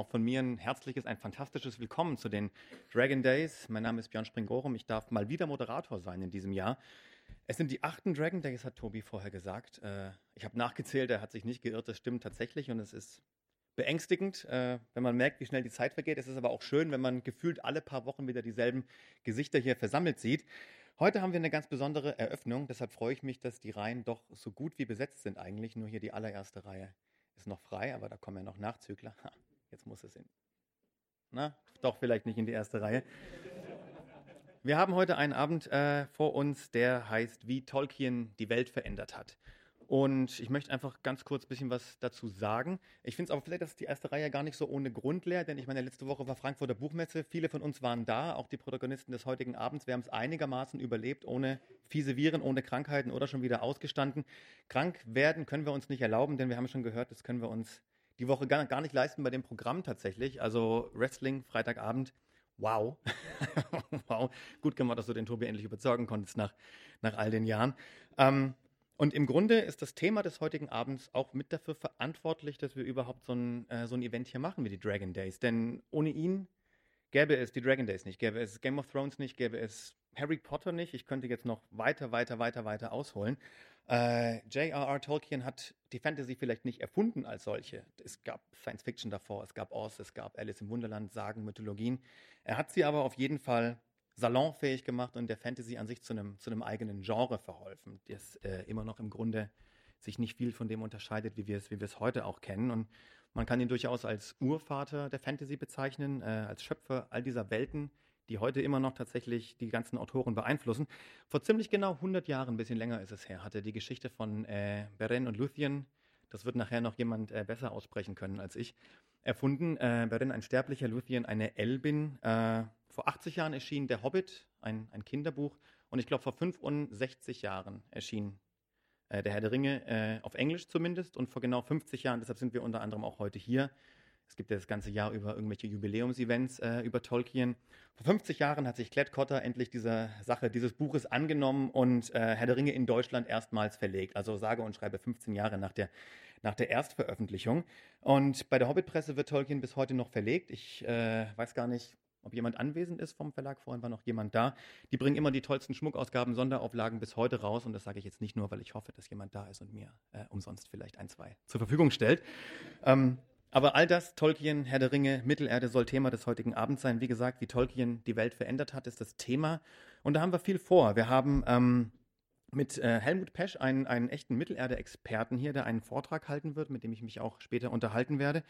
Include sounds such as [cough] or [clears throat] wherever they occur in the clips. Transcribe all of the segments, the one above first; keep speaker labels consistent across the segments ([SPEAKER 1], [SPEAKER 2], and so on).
[SPEAKER 1] auch von mir ein herzliches, ein fantastisches Willkommen zu den Dragon Days. Mein Name ist Björn Springorum. Ich darf mal wieder Moderator sein in diesem Jahr. Es sind die achten Dragon Days, hat Tobi vorher gesagt. Äh, ich habe nachgezählt, er hat sich nicht geirrt, das stimmt tatsächlich und es ist beängstigend, äh, wenn man merkt, wie schnell die Zeit vergeht. Es ist aber auch schön, wenn man gefühlt alle paar Wochen wieder dieselben Gesichter hier versammelt sieht. Heute haben wir eine ganz besondere Eröffnung, deshalb freue ich mich, dass die Reihen doch so gut wie besetzt sind eigentlich. Nur hier die allererste Reihe ist noch frei, aber da kommen ja noch Nachzügler. Jetzt muss es in. Na, doch vielleicht nicht in die erste Reihe. Wir haben heute einen Abend äh, vor uns, der heißt, wie Tolkien die Welt verändert hat. Und ich möchte einfach ganz kurz ein bisschen was dazu sagen. Ich finde es aber vielleicht, dass die erste Reihe gar nicht so ohne Grund leer, denn ich meine, letzte Woche war Frankfurter Buchmesse. Viele von uns waren da, auch die Protagonisten des heutigen Abends. Wir haben es einigermaßen überlebt, ohne fiese Viren, ohne Krankheiten oder schon wieder ausgestanden. Krank werden können wir uns nicht erlauben, denn wir haben schon gehört, das können wir uns die Woche gar, gar nicht leisten bei dem Programm tatsächlich. Also Wrestling, Freitagabend. Wow. [laughs] wow. Gut gemacht, dass du den Tobi endlich überzeugen konntest nach, nach all den Jahren. Ähm, und im Grunde ist das Thema des heutigen Abends auch mit dafür verantwortlich, dass wir überhaupt so ein, äh, so ein Event hier machen wie die Dragon Days. Denn ohne ihn gäbe es die Dragon Days nicht, gäbe es Game of Thrones nicht, gäbe es Harry Potter nicht. Ich könnte jetzt noch weiter, weiter, weiter, weiter ausholen. Äh, J.R.R. Tolkien hat die Fantasy vielleicht nicht erfunden als solche. Es gab Science Fiction davor, es gab Oz, es gab Alice im Wunderland, Sagen, Mythologien. Er hat sie aber auf jeden Fall salonfähig gemacht und der Fantasy an sich zu einem, zu einem eigenen Genre verholfen, das äh, immer noch im Grunde sich nicht viel von dem unterscheidet, wie wir es, wie wir es heute auch kennen. Und man kann ihn durchaus als Urvater der Fantasy bezeichnen, äh, als Schöpfer all dieser Welten, die heute immer noch tatsächlich die ganzen Autoren beeinflussen. Vor ziemlich genau 100 Jahren, ein bisschen länger ist es her, hatte die Geschichte von äh, Beren und Luthien, das wird nachher noch jemand äh, besser aussprechen können als ich, erfunden. Äh, Beren, ein sterblicher Luthien, eine Elbin, äh, vor 80 Jahren erschien Der Hobbit, ein, ein Kinderbuch. Und ich glaube, vor 65 Jahren erschien äh, Der Herr der Ringe, äh, auf Englisch zumindest. Und vor genau 50 Jahren, deshalb sind wir unter anderem auch heute hier. Es gibt ja das ganze Jahr über irgendwelche Jubiläumsevents äh, über Tolkien. Vor 50 Jahren hat sich Klett Cotter endlich dieser Sache, dieses Buches angenommen und äh, Herr der Ringe in Deutschland erstmals verlegt. Also sage und schreibe 15 Jahre nach der, nach der Erstveröffentlichung. Und bei der Hobbit-Presse wird Tolkien bis heute noch verlegt. Ich äh, weiß gar nicht, ob jemand anwesend ist vom Verlag. Vorhin war noch jemand da. Die bringen immer die tollsten Schmuckausgaben, Sonderauflagen bis heute raus. Und das sage ich jetzt nicht nur, weil ich hoffe, dass jemand da ist und mir äh, umsonst vielleicht ein, zwei zur Verfügung stellt. Ähm, aber all das, Tolkien, Herr der Ringe, Mittelerde, soll Thema des heutigen Abends sein. Wie gesagt, wie Tolkien die Welt verändert hat, ist das Thema. Und da haben wir viel vor. Wir haben ähm, mit äh, Helmut Pesch einen, einen echten Mittelerde-Experten hier, der einen Vortrag halten wird, mit dem ich mich auch später unterhalten werde.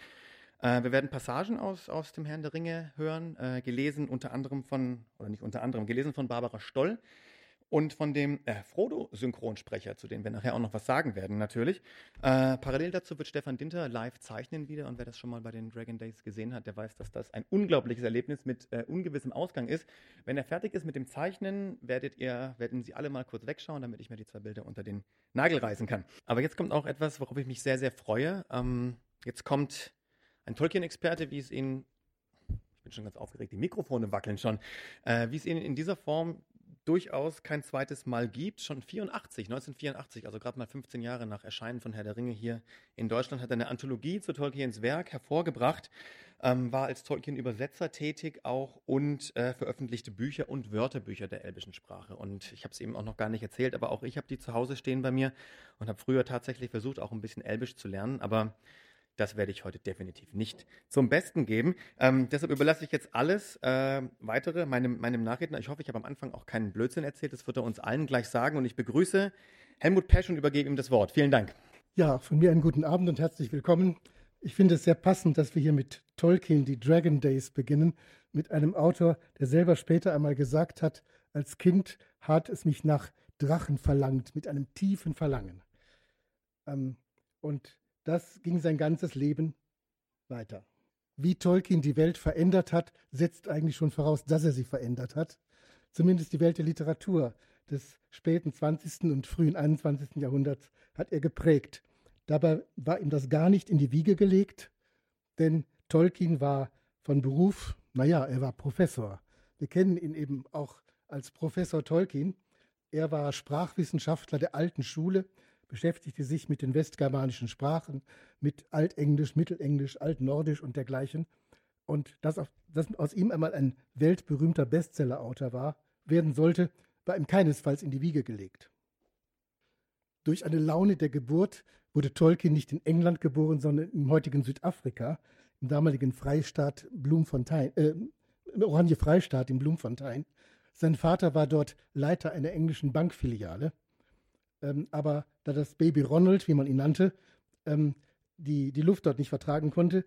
[SPEAKER 1] Äh, wir werden Passagen aus, aus dem Herrn der Ringe hören, äh, gelesen unter anderem von, oder nicht unter anderem, gelesen von Barbara Stoll und von dem äh, Frodo-Synchronsprecher, zu dem wir nachher auch noch was sagen werden, natürlich. Äh, parallel dazu wird Stefan Dinter live zeichnen wieder und wer das schon mal bei den Dragon Days gesehen hat, der weiß, dass das ein unglaubliches Erlebnis mit äh, ungewissem Ausgang ist. Wenn er fertig ist mit dem Zeichnen, werdet ihr, werden Sie alle mal kurz wegschauen, damit ich mir die zwei Bilder unter den Nagel reißen kann. Aber jetzt kommt auch etwas, worauf ich mich sehr, sehr freue. Ähm, jetzt kommt ein Tolkien-Experte, wie es ihn, ich bin schon ganz aufgeregt, die Mikrofone wackeln schon, äh, wie es ihn in dieser Form durchaus kein zweites Mal gibt. Schon 84, 1984, also gerade mal 15 Jahre nach Erscheinen von Herr der Ringe hier in Deutschland, hat er eine Anthologie zu Tolkiens Werk hervorgebracht, ähm, war als Tolkien-Übersetzer tätig auch und äh, veröffentlichte Bücher und Wörterbücher der elbischen Sprache. Und ich habe es eben auch noch gar nicht erzählt, aber auch ich habe die zu Hause stehen bei mir und habe früher tatsächlich versucht, auch ein bisschen Elbisch zu lernen, aber das werde ich heute definitiv nicht zum Besten geben. Ähm, deshalb überlasse ich jetzt alles äh, weitere meinem, meinem Nachredner. Ich hoffe, ich habe am Anfang auch keinen Blödsinn erzählt. Das wird er uns allen gleich sagen. Und ich begrüße Helmut Pesch und übergebe ihm das Wort. Vielen Dank.
[SPEAKER 2] Ja, von mir einen guten Abend und herzlich willkommen. Ich finde es sehr passend, dass wir hier mit Tolkien die Dragon Days beginnen, mit einem Autor, der selber später einmal gesagt hat, als Kind hat es mich nach Drachen verlangt, mit einem tiefen Verlangen. Ähm, und das ging sein ganzes Leben weiter. Wie Tolkien die Welt verändert hat, setzt eigentlich schon voraus, dass er sie verändert hat. Zumindest die Welt der Literatur des späten 20. und frühen 21. Jahrhunderts hat er geprägt. Dabei war ihm das gar nicht in die Wiege gelegt, denn Tolkien war von Beruf, naja, er war Professor. Wir kennen ihn eben auch als Professor Tolkien. Er war Sprachwissenschaftler der alten Schule, beschäftigte sich mit den westgermanischen Sprachen, mit Altenglisch, Mittelenglisch, Altnordisch und dergleichen. Und dass, auf, dass aus ihm einmal ein weltberühmter Bestsellerautor war, werden sollte, war ihm keinesfalls in die Wiege gelegt. Durch eine Laune der Geburt wurde Tolkien nicht in England geboren, sondern im heutigen Südafrika, im damaligen Freistaat Bloemfontein, äh, Oranje Freistaat in Bloemfontein. Sein Vater war dort Leiter einer englischen Bankfiliale. Ähm, aber da das Baby Ronald, wie man ihn nannte, ähm, die, die Luft dort nicht vertragen konnte,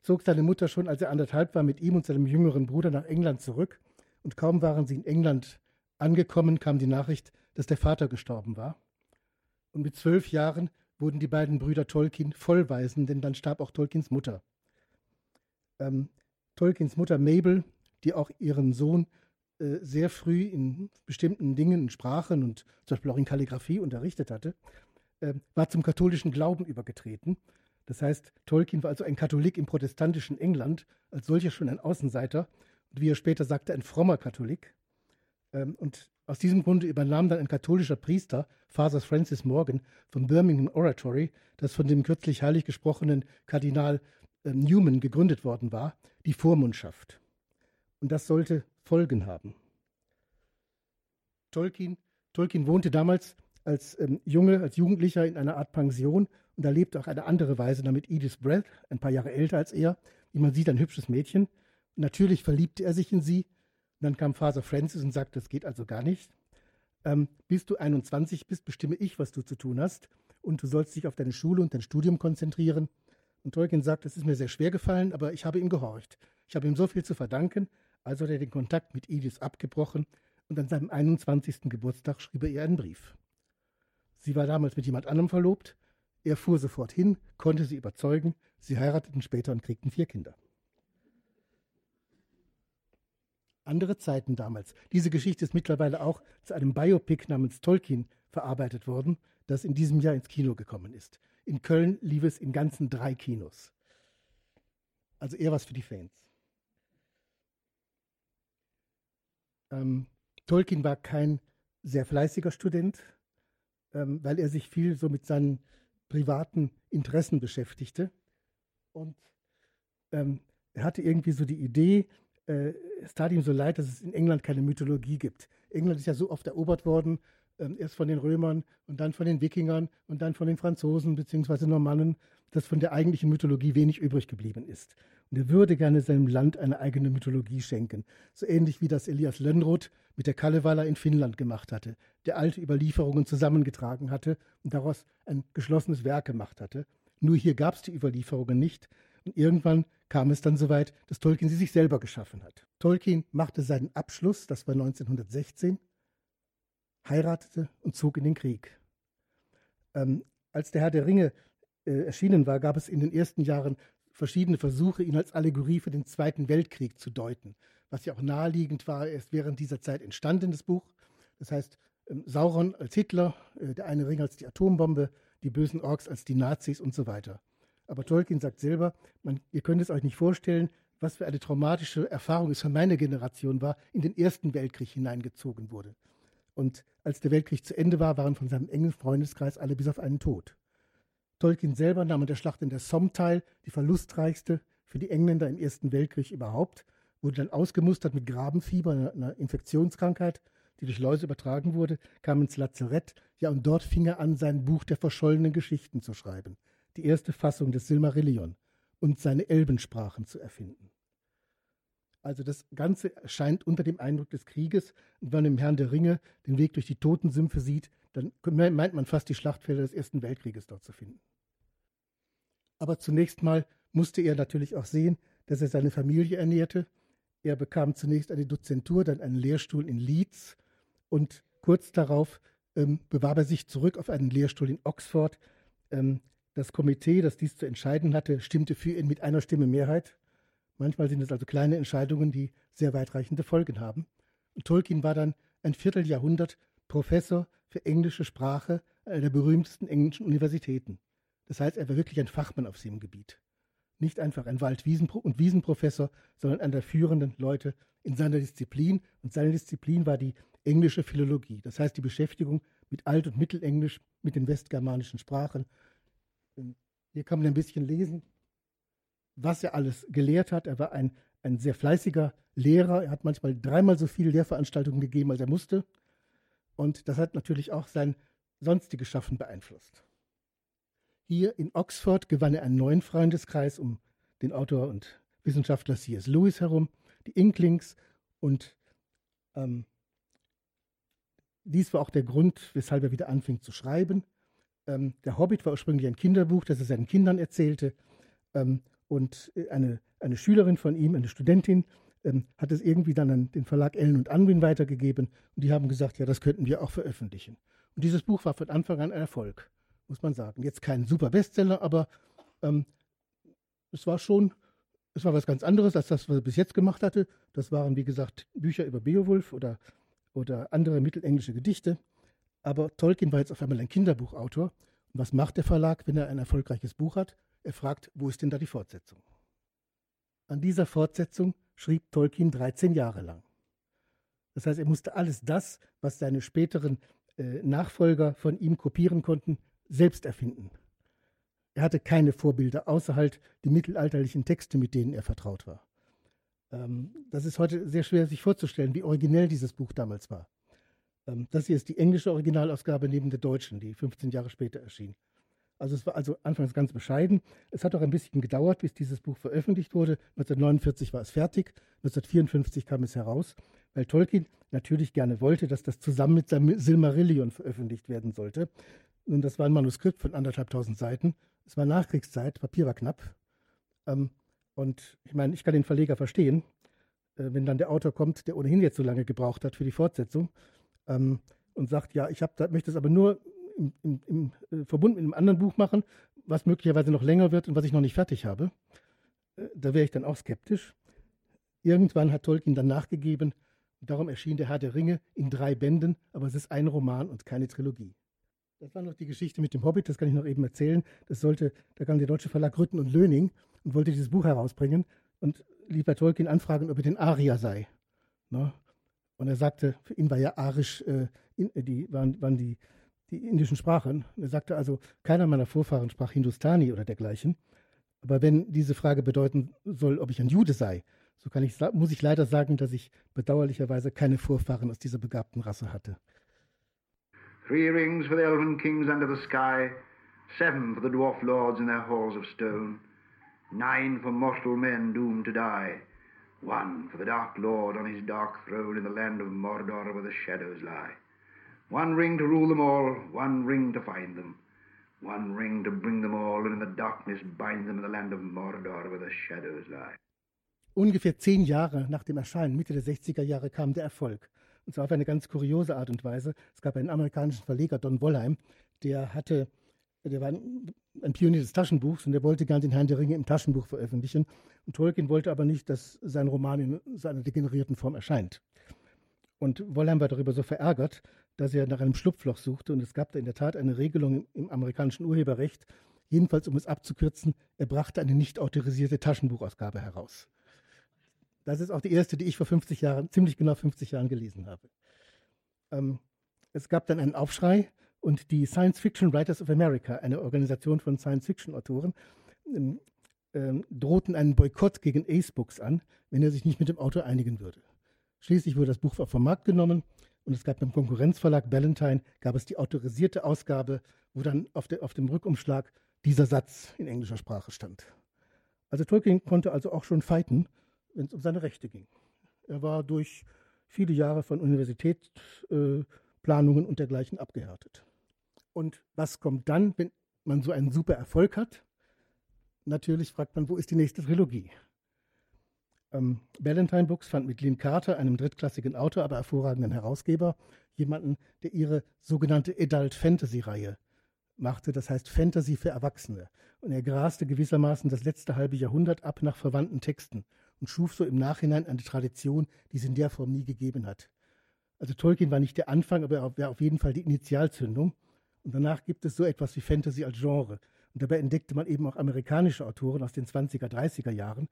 [SPEAKER 2] zog seine Mutter schon, als er anderthalb war, mit ihm und seinem jüngeren Bruder nach England zurück. Und kaum waren sie in England angekommen, kam die Nachricht, dass der Vater gestorben war. Und mit zwölf Jahren wurden die beiden Brüder Tolkien Vollwaisen, denn dann starb auch Tolkiens Mutter. Ähm, Tolkiens Mutter Mabel, die auch ihren Sohn äh, sehr früh in bestimmten Dingen, in Sprachen und zum Beispiel auch in Kalligraphie unterrichtet hatte, äh, war zum katholischen Glauben übergetreten. Das heißt, Tolkien war also ein Katholik im protestantischen England, als solcher schon ein Außenseiter und wie er später sagte, ein frommer Katholik. Ähm, und aus diesem Grunde übernahm dann ein katholischer Priester, Father Francis Morgan vom Birmingham Oratory, das von dem kürzlich heilig gesprochenen Kardinal äh, Newman gegründet worden war, die Vormundschaft. Und das sollte Folgen haben. Tolkien, Tolkien wohnte damals als ähm, Junge, als Jugendlicher in einer Art Pension und erlebte auch eine andere Weise damit Edith Brett, ein paar Jahre älter als er. Wie man sieht, ein hübsches Mädchen. Und natürlich verliebte er sich in sie. Und dann kam Father Francis und sagte, das geht also gar nicht. Ähm, bis du 21 bist, bestimme ich, was du zu tun hast. Und du sollst dich auf deine Schule und dein Studium konzentrieren. Und Tolkien sagt, es ist mir sehr schwer gefallen, aber ich habe ihm gehorcht. Ich habe ihm so viel zu verdanken, also hat er den Kontakt mit Edith abgebrochen und an seinem 21. Geburtstag schrieb er ihr einen Brief. Sie war damals mit jemand anderem verlobt. Er fuhr sofort hin, konnte sie überzeugen. Sie heirateten später und kriegten vier Kinder. Andere Zeiten damals. Diese Geschichte ist mittlerweile auch zu einem Biopic namens Tolkien verarbeitet worden, das in diesem Jahr ins Kino gekommen ist. In Köln lief es in ganzen drei Kinos. Also eher was für die Fans. Ähm, Tolkien war kein sehr fleißiger Student, ähm, weil er sich viel so mit seinen privaten Interessen beschäftigte. Und ähm, er hatte irgendwie so die Idee, äh, es tat ihm so leid, dass es in England keine Mythologie gibt. England ist ja so oft erobert worden ähm, erst von den Römern und dann von den Wikingern und dann von den Franzosen bzw. Normannen, dass von der eigentlichen Mythologie wenig übrig geblieben ist. Und er würde gerne seinem Land eine eigene Mythologie schenken. So ähnlich wie das Elias Lönnroth mit der Kalevala in Finnland gemacht hatte, der alte Überlieferungen zusammengetragen hatte und daraus ein geschlossenes Werk gemacht hatte. Nur hier gab es die Überlieferungen nicht. Und irgendwann kam es dann soweit, dass Tolkien sie sich selber geschaffen hat. Tolkien machte seinen Abschluss, das war 1916, heiratete und zog in den Krieg. Ähm, als der Herr der Ringe äh, erschienen war, gab es in den ersten Jahren verschiedene Versuche, ihn als Allegorie für den Zweiten Weltkrieg zu deuten, was ja auch naheliegend war, erst während dieser Zeit entstanden, das Buch. Das heißt, ähm, Sauron als Hitler, äh, der eine Ring als die Atombombe, die bösen Orks als die Nazis und so weiter. Aber Tolkien sagt selber, man, ihr könnt es euch nicht vorstellen, was für eine traumatische Erfahrung es für meine Generation war, in den Ersten Weltkrieg hineingezogen wurde. Und als der Weltkrieg zu Ende war, waren von seinem engen Freundeskreis alle bis auf einen tot. Tolkien selber nahm an der Schlacht in der Somme teil, die verlustreichste für die Engländer im Ersten Weltkrieg überhaupt, wurde dann ausgemustert mit Grabenfieber, einer Infektionskrankheit, die durch Läuse übertragen wurde, kam ins Lazarett, ja, und dort fing er an, sein Buch der verschollenen Geschichten zu schreiben, die erste Fassung des Silmarillion und seine Elbensprachen zu erfinden. Also das Ganze erscheint unter dem Eindruck des Krieges. Und wenn man im Herrn der Ringe den Weg durch die Totensümpfe sieht, dann meint man fast die Schlachtfelder des Ersten Weltkrieges dort zu finden. Aber zunächst mal musste er natürlich auch sehen, dass er seine Familie ernährte. Er bekam zunächst eine Dozentur, dann einen Lehrstuhl in Leeds und kurz darauf ähm, bewarb er sich zurück auf einen Lehrstuhl in Oxford. Ähm, das Komitee, das dies zu entscheiden hatte, stimmte für ihn mit einer Stimme Mehrheit. Manchmal sind es also kleine Entscheidungen, die sehr weitreichende Folgen haben. Und Tolkien war dann ein Vierteljahrhundert Professor für englische Sprache einer der berühmtesten englischen Universitäten. Das heißt, er war wirklich ein Fachmann auf seinem Gebiet. Nicht einfach ein Wald- und Wiesenprofessor, sondern einer der führenden Leute in seiner Disziplin. Und seine Disziplin war die englische Philologie, das heißt die Beschäftigung mit Alt- und Mittelenglisch, mit den westgermanischen Sprachen. Ähm, hier kann man ein bisschen lesen, was er alles gelehrt hat. Er war ein, ein sehr fleißiger Lehrer. Er hat manchmal dreimal so viele Lehrveranstaltungen gegeben, als er musste. Und das hat natürlich auch sein sonstiges Schaffen beeinflusst. Hier in Oxford gewann er einen neuen Freundeskreis um den Autor und Wissenschaftler C.S. Lewis herum, die Inklings und ähm, dies war auch der Grund, weshalb er wieder anfing zu schreiben. Ähm, der Hobbit war ursprünglich ein Kinderbuch, das er seinen Kindern erzählte. Ähm, und eine, eine Schülerin von ihm, eine Studentin, ähm, hat es irgendwie dann an den Verlag Ellen und Unwin weitergegeben. Und die haben gesagt, ja, das könnten wir auch veröffentlichen. Und dieses Buch war von Anfang an ein Erfolg, muss man sagen. Jetzt kein super Bestseller, aber ähm, es war schon, es war was ganz anderes als das, was er bis jetzt gemacht hatte. Das waren, wie gesagt, Bücher über Beowulf oder oder andere mittelenglische Gedichte. Aber Tolkien war jetzt auf einmal ein Kinderbuchautor. Und was macht der Verlag, wenn er ein erfolgreiches Buch hat? Er fragt, wo ist denn da die Fortsetzung? An dieser Fortsetzung schrieb Tolkien 13 Jahre lang. Das heißt, er musste alles das, was seine späteren äh, Nachfolger von ihm kopieren konnten, selbst erfinden. Er hatte keine Vorbilder, außer halt die mittelalterlichen Texte, mit denen er vertraut war. Ähm, das ist heute sehr schwer sich vorzustellen, wie originell dieses Buch damals war. Ähm, das hier ist die englische Originalausgabe neben der deutschen, die 15 Jahre später erschien. Also es war also anfangs ganz bescheiden. Es hat auch ein bisschen gedauert, bis dieses Buch veröffentlicht wurde. 1949 war es fertig, 1954 kam es heraus, weil Tolkien natürlich gerne wollte, dass das zusammen mit seinem Silmarillion veröffentlicht werden sollte. Nun, das war ein Manuskript von anderthalbtausend Seiten. Es war Nachkriegszeit, Papier war knapp. Ähm, und ich meine, ich kann den Verleger verstehen, äh, wenn dann der Autor kommt, der ohnehin jetzt so lange gebraucht hat für die Fortsetzung ähm, und sagt, ja, ich hab, möchte es aber nur im, im, im äh, Verbund mit einem anderen Buch machen, was möglicherweise noch länger wird und was ich noch nicht fertig habe. Äh, da wäre ich dann auch skeptisch. Irgendwann hat Tolkien dann nachgegeben. Darum erschien der Herr der Ringe in drei Bänden, aber es ist ein Roman und keine Trilogie. Das war noch die Geschichte mit dem Hobbit, das kann ich noch eben erzählen. Das sollte, da kam der deutsche Verlag Rütten und Löning und wollte dieses Buch herausbringen und ließ bei Tolkien anfragen, ob er den Arier sei. Ne? Und er sagte, für ihn war ja Arisch, äh, äh, die, waren, waren die, die indischen Sprachen. Er sagte also, keiner meiner Vorfahren sprach Hindustani oder dergleichen. Aber wenn diese Frage bedeuten soll, ob ich ein Jude sei, so kann ich, muss ich leider sagen, dass ich bedauerlicherweise keine Vorfahren aus dieser begabten Rasse hatte.
[SPEAKER 3] Three rings for the elven kings under the sky, seven for the dwarf lords in their halls of stone. nine for mortal men doomed to die, one for the Dark Lord on his dark throne in the land of Mordor where the shadows lie. One ring to rule them all, one ring to find them, one ring to bring them all, and in the darkness bind them in the land of Mordor where the shadows lie.
[SPEAKER 2] Ungefähr zehn Jahre nach dem Erscheinen, Mitte der 60er Jahre, kam der Erfolg. Und zwar auf eine ganz kuriose Art und Weise. Es gab einen amerikanischen Verleger, Don Wollheim, der hatte der war ein, Pionier des Taschenbuchs und der wollte gern den Herrn der Ringe im Taschenbuch veröffentlichen. Und Tolkien wollte aber nicht, dass sein Roman in seiner degenerierten Form erscheint. Und Wollheim war darüber so verärgert, dass er nach einem Schlupfloch suchte. Und es gab da in der Tat eine Regelung im, im amerikanischen Urheberrecht, jedenfalls um es abzukürzen, er brachte eine nicht autorisierte Taschenbuchausgabe heraus. Das ist auch die erste, die ich vor 50 Jahren, ziemlich genau 50 Jahren gelesen habe. Ähm, es gab dann einen Aufschrei, und die Science Fiction Writers of America, eine Organisation von Science-Fiction-Autoren, ähm, ähm, drohten einen Boykott gegen Ace Books an, wenn er sich nicht mit dem Autor einigen würde. Schließlich wurde das Buch vom Markt genommen und es gab beim Konkurrenzverlag Ballantine gab es die autorisierte Ausgabe, wo dann auf, der, auf dem Rückumschlag dieser Satz in englischer Sprache stand. Also Tolkien konnte also auch schon fighten, wenn es um seine Rechte ging. Er war durch viele Jahre von Universitätsplanungen äh, und dergleichen abgehärtet. Und was kommt dann, wenn man so einen super Erfolg hat? Natürlich fragt man, wo ist die nächste Trilogie? Ähm, Ballantine Books fand mit Lynn Carter, einem drittklassigen Autor, aber hervorragenden Herausgeber, jemanden, der ihre sogenannte Adult Fantasy Reihe machte, das heißt Fantasy für Erwachsene. Und er graste gewissermaßen das letzte halbe Jahrhundert ab nach verwandten Texten und schuf so im Nachhinein eine Tradition, die es in der Form nie gegeben hat. Also Tolkien war nicht der Anfang, aber er war auf jeden Fall die Initialzündung. Und danach gibt es so etwas wie Fantasy als Genre. Und dabei entdeckte man eben auch amerikanische Autoren aus den 20er, 30er Jahren,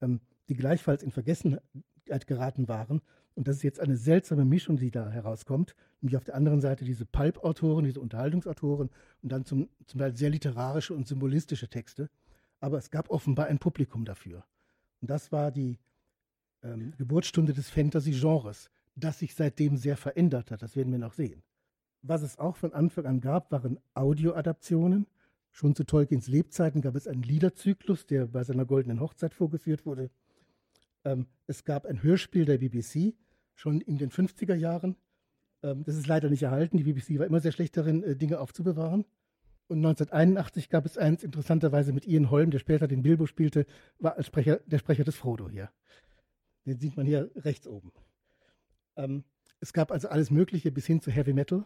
[SPEAKER 2] ähm, die gleichfalls in Vergessenheit geraten waren, Und das ist jetzt eine seltsame Mischung, die da herauskommt. Nämlich auf der anderen Seite diese Pulp-Autoren, diese Unterhaltungsautoren und dann zum, zum Teil sehr literarische und symbolistische Texte. Aber es gab offenbar ein Publikum dafür. Und das war die ähm, Geburtsstunde des Fantasy-Genres, das sich seitdem sehr verändert hat. Das werden wir noch sehen. Was es auch von Anfang an gab, waren Audioadaptionen. Schon zu Tolkiens Lebzeiten gab es einen Liederzyklus, der bei seiner goldenen Hochzeit vorgeführt wurde. Ähm, es gab ein Hörspiel der BBC, schon in den 50er Jahren. Ähm, das ist leider nicht erhalten. Die BBC war immer sehr schlecht darin, äh, Dinge aufzubewahren. Und 1981 gab es eins, interessanterweise mit Ian Holm, der später den Bilbo spielte, war als Sprecher, der Sprecher des Frodo hier. Den sieht man hier rechts oben. Ähm, es gab also alles Mögliche bis hin zu Heavy Metal.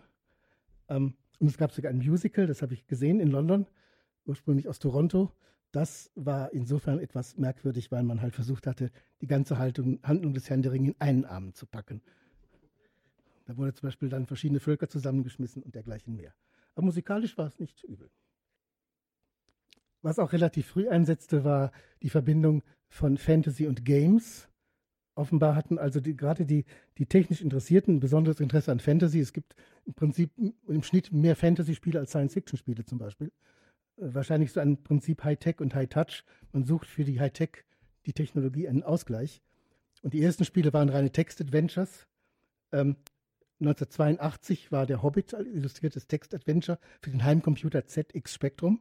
[SPEAKER 2] Ähm, und es gab sogar ein Musical, das habe ich gesehen in London, ursprünglich aus Toronto. Das war insofern etwas merkwürdig, weil man halt versucht hatte, die ganze Haltung, Handlung des Herrn der Ringe in einen Arm zu packen. Da wurde zum Beispiel dann verschiedene Völker zusammengeschmissen und dergleichen mehr. Aber musikalisch war es nicht übel. Was auch relativ früh einsetzte, war die Verbindung von Fantasy und Games. Offenbar hatten also die, gerade die, die technisch Interessierten ein besonderes Interesse an Fantasy. Es gibt im Prinzip im Schnitt mehr Fantasy-Spiele als Science-Fiction-Spiele zum Beispiel. Äh, wahrscheinlich so ein Prinzip High-Tech und High-Touch. Man sucht für die High-Tech, die Technologie, einen Ausgleich. Und die ersten Spiele waren reine Text-Adventures. Ähm, 1982 war der Hobbit ein illustriertes Text-Adventure für den Heimcomputer ZX Spectrum.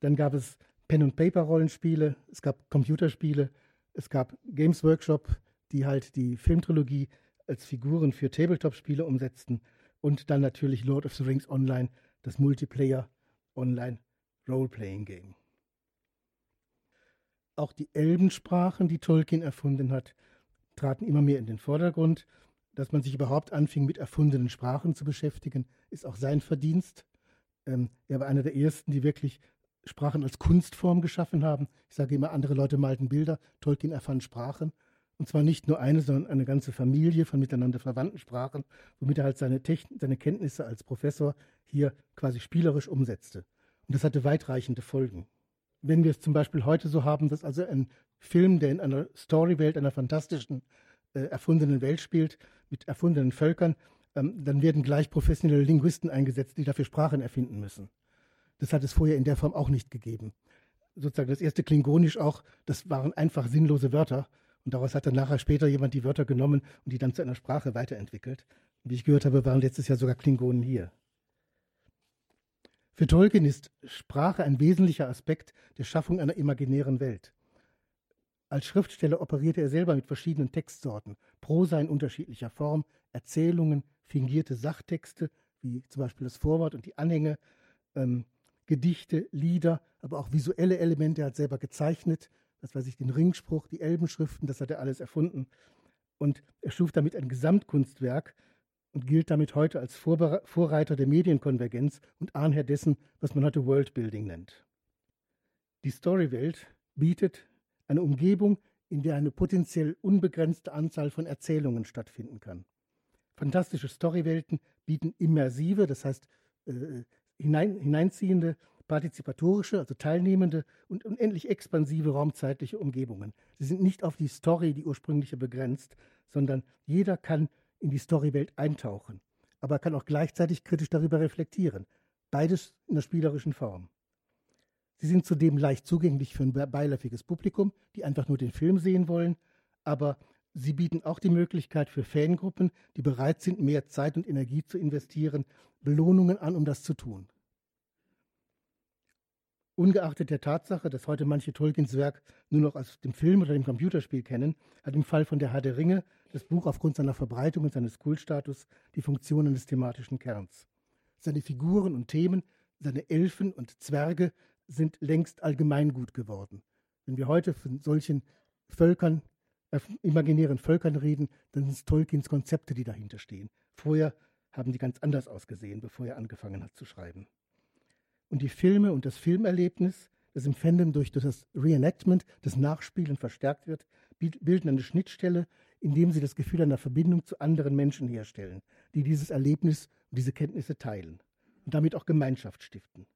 [SPEAKER 2] Dann gab es Pen-and-Paper-Rollenspiele, es gab Computerspiele, es gab Games Workshop, die halt die Filmtrilogie als Figuren für Tabletop-Spiele umsetzten und dann natürlich Lord of the Rings Online, das Multiplayer Online Role-Playing Game. Auch die Elbensprachen, die Tolkien erfunden hat, traten immer mehr in den Vordergrund dass man sich überhaupt anfing, mit erfundenen Sprachen zu beschäftigen, ist auch sein Verdienst. Ähm, er war einer der ersten, die wirklich Sprachen als Kunstform geschaffen haben. Ich sage immer, andere Leute malten Bilder, Tolkien erfand Sprachen. Und zwar nicht nur eine, sondern eine ganze Familie von miteinander verwandten Sprachen, womit er halt seine, Techn seine Kenntnisse als Professor hier quasi spielerisch umsetzte. Und das hatte weitreichende Folgen. Wenn wir es zum Beispiel heute so haben, dass also ein Film, der in einer Storywelt, einer fantastischen, äh, erfundenen Welt spielt, mit erfundenen Völkern, ähm, dann werden gleich professionelle Linguisten eingesetzt, die dafür Sprachen erfinden müssen. Das hat es vorher in der Form auch nicht gegeben. Sozusagen das erste Klingonisch auch, das waren einfach sinnlose Wörter. Und daraus hat dann nachher später jemand die Wörter genommen und die dann zu einer Sprache weiterentwickelt. Wie ich gehört habe, waren letztes Jahr sogar Klingonen hier. Für Tolkien ist Sprache ein wesentlicher Aspekt der Schaffung einer imaginären Welt. Als Schriftsteller operierte er selber mit verschiedenen Textsorten, Prosa in unterschiedlicher Form, Erzählungen, fingierte Sachtexte, wie zum Beispiel das Vorwort und die Anhänge, ähm, Gedichte, Lieder, aber auch visuelle Elemente. Er hat selber gezeichnet, das weiß ich, den Ringspruch, die Elbenschriften, das hat er alles erfunden. Und er schuf damit ein Gesamtkunstwerk und gilt damit heute als Vorreiter der Medienkonvergenz und Ahnherr dessen, was man heute Worldbuilding nennt. Die Storywelt bietet eine Umgebung, in der eine potenziell unbegrenzte Anzahl von Erzählungen stattfinden kann. Fantastische Storywelten bieten immersive, das heißt äh, hinein, hineinziehende, partizipatorische, also teilnehmende und unendlich expansive raumzeitliche Umgebungen. Sie sind nicht auf die Story, die ursprüngliche, begrenzt, sondern jeder kann in die Storywelt eintauchen, aber kann auch gleichzeitig kritisch darüber reflektieren. Beides in der spielerischen Form. Sie sind zudem leicht zugänglich für ein beiläufiges Publikum, die einfach nur den Film sehen wollen, aber sie bieten auch die Möglichkeit für Fangruppen, die bereit sind, mehr Zeit und Energie zu investieren, Belohnungen an, um das zu tun. Ungeachtet der Tatsache, dass heute manche Tolkiens Werk nur noch aus dem Film oder dem Computerspiel kennen, hat im Fall von der Herr der Ringe das Buch aufgrund seiner Verbreitung und seines Kultstatus die Funktionen des thematischen Kerns. Seine Figuren und Themen, seine Elfen und Zwerge sind längst allgemeingut geworden. Wenn wir heute von solchen Völkern, imaginären Völkern reden, dann sind es Tolkiens Konzepte, die dahinter stehen. Vorher haben die ganz anders ausgesehen, bevor er angefangen hat zu schreiben. Und die Filme und das Filmerlebnis, das im Fandom durch das Reenactment, das Nachspielen verstärkt wird, bilden eine Schnittstelle, indem sie das Gefühl einer Verbindung zu anderen Menschen herstellen, die dieses Erlebnis und diese Kenntnisse teilen und damit auch Gemeinschaft stiften.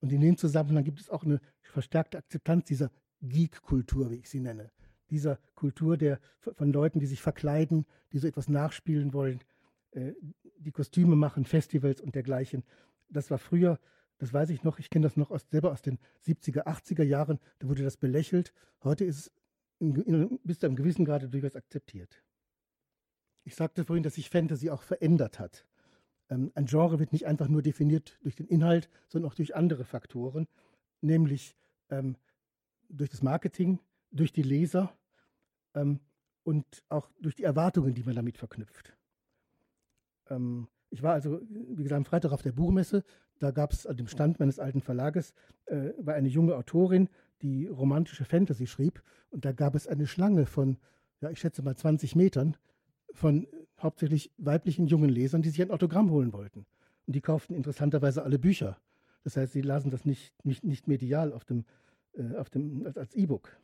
[SPEAKER 2] Und in dem Zusammenhang gibt es auch eine verstärkte Akzeptanz dieser Geek-Kultur, wie ich sie nenne. Dieser Kultur der, von Leuten, die sich verkleiden, die so etwas nachspielen wollen, äh, die Kostüme machen, Festivals und dergleichen. Das war früher, das weiß ich noch, ich kenne das noch aus, selber aus den 70er, 80er Jahren, da wurde das belächelt. Heute ist es bis zu einem gewissen Grade durchaus akzeptiert. Ich sagte vorhin, dass sich Fantasy auch verändert hat. Ähm, ein Genre wird nicht einfach nur definiert durch den Inhalt, sondern auch durch andere Faktoren, nämlich ähm, durch das Marketing, durch die Leser ähm, und auch durch die Erwartungen, die man damit verknüpft. Ähm, ich war also, wie gesagt, am Freitag auf der Buchmesse. Da gab es an dem Stand meines alten Verlages äh, war eine junge Autorin, die romantische Fantasy schrieb. Und da gab es eine Schlange von, ja, ich schätze mal 20 Metern von hauptsächlich weiblichen jungen Lesern, die sich ein Autogramm holen wollten. Und die kauften interessanterweise alle Bücher. Das heißt, sie lasen das nicht, nicht, nicht medial auf dem, äh, auf dem, als E-Book.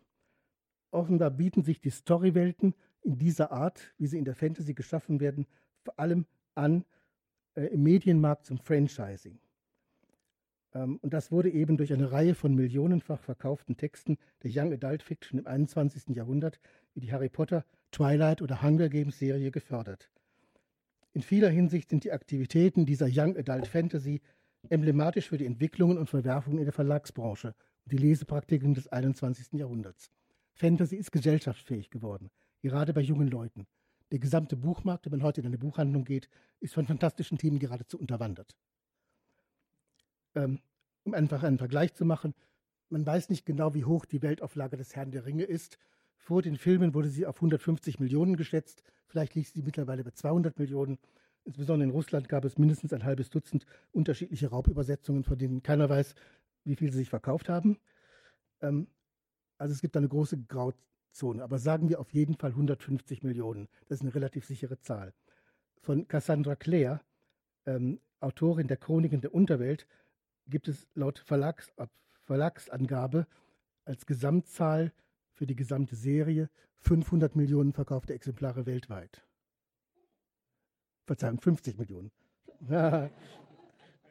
[SPEAKER 2] Offenbar bieten sich die Storywelten in dieser Art, wie sie in der Fantasy geschaffen werden, vor allem an äh, im Medienmarkt zum Franchising. Ähm, und das wurde eben durch eine Reihe von millionenfach verkauften Texten der Young Adult Fiction im 21. Jahrhundert, wie die Harry Potter, Twilight oder Hunger Games Serie gefördert. In vieler Hinsicht sind die Aktivitäten dieser Young Adult Fantasy emblematisch für die Entwicklungen und Verwerfungen in der Verlagsbranche und die Lesepraktiken des 21. Jahrhunderts. Fantasy ist gesellschaftsfähig geworden, gerade bei jungen Leuten. Der gesamte Buchmarkt, wenn man heute in eine Buchhandlung geht, ist von fantastischen Themen geradezu unterwandert. Ähm, um einfach einen Vergleich zu machen, man weiß nicht genau, wie hoch die Weltauflage des Herrn der Ringe ist. Vor den Filmen wurde sie auf 150 Millionen geschätzt. Vielleicht liegt sie mittlerweile bei 200 Millionen. Insbesondere in Russland gab es mindestens ein halbes Dutzend unterschiedliche Raubübersetzungen, von denen keiner weiß, wie viel sie sich verkauft haben. Ähm, also es gibt eine große Grauzone. Aber sagen wir auf jeden Fall 150 Millionen. Das ist eine relativ sichere Zahl. Von Cassandra Clare, ähm, Autorin der Chroniken der Unterwelt, gibt es laut Verlags, Verlagsangabe als Gesamtzahl für die gesamte Serie 500 Millionen verkaufte Exemplare weltweit. Verzeihung, 50 Millionen. [laughs]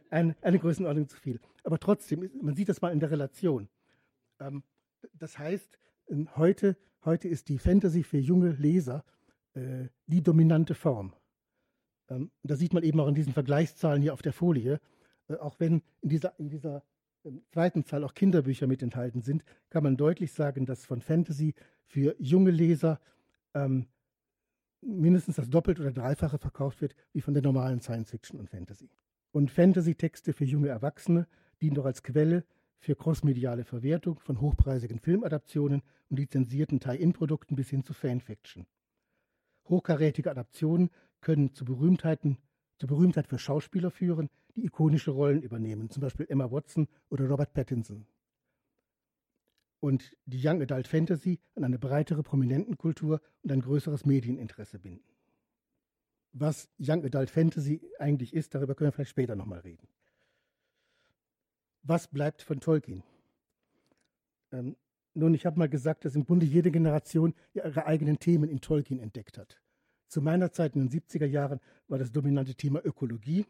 [SPEAKER 2] eine, eine Größenordnung zu viel. Aber trotzdem, man sieht das mal in der Relation. Ähm, das heißt, heute, heute ist die Fantasy für junge Leser äh, die dominante Form. Ähm, da sieht man eben auch in diesen Vergleichszahlen hier auf der Folie, äh, auch wenn in dieser, in dieser ähm, zweiten Zahl auch Kinderbücher mit enthalten sind, kann man deutlich sagen, dass von Fantasy für junge Leser ähm, mindestens das Doppelte oder Dreifache verkauft wird wie von der normalen Science Fiction und Fantasy. Und Fantasy-Texte für junge Erwachsene dienen doch als Quelle für crossmediale Verwertung von hochpreisigen Filmadaptionen und lizenzierten Tie-In-Produkten bis hin zu Fanfiction. Hochkarätige Adaptionen können zu Berühmtheiten, zur Berühmtheit für Schauspieler führen, die ikonische Rollen übernehmen, zum Beispiel Emma Watson oder Robert Pattinson. Und die Young Adult Fantasy an eine breitere Prominentenkultur und ein größeres Medieninteresse binden. Was Young Adult Fantasy eigentlich ist, darüber können wir vielleicht später nochmal reden. Was bleibt von Tolkien? Ähm, nun, ich habe mal gesagt, dass im Grunde jede Generation ihre eigenen Themen in Tolkien entdeckt hat. Zu meiner Zeit in den 70er Jahren war das dominante Thema Ökologie.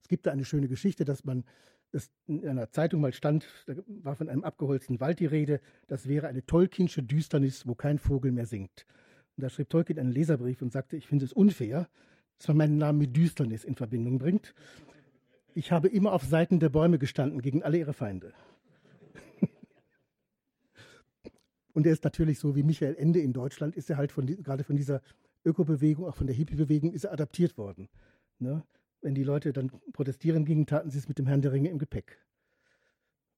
[SPEAKER 2] Es gibt da eine schöne Geschichte, dass man das in einer Zeitung mal stand, da war von einem abgeholzten Wald die Rede, das wäre eine Tolkiensche Düsternis, wo kein Vogel mehr singt. Und da schrieb Tolkien einen Leserbrief und sagte, ich finde es unfair, dass man meinen Namen mit Düsternis in Verbindung bringt. Ich habe immer auf Seiten der Bäume gestanden gegen alle ihre Feinde. [laughs] und er ist natürlich so wie Michael Ende in Deutschland, ist er halt von, gerade von dieser Ökobewegung, auch von der Hippie-Bewegung, ist er adaptiert worden. Ne? Wenn die Leute dann protestieren gingen, taten sie es mit dem Herrn der Ringe im Gepäck.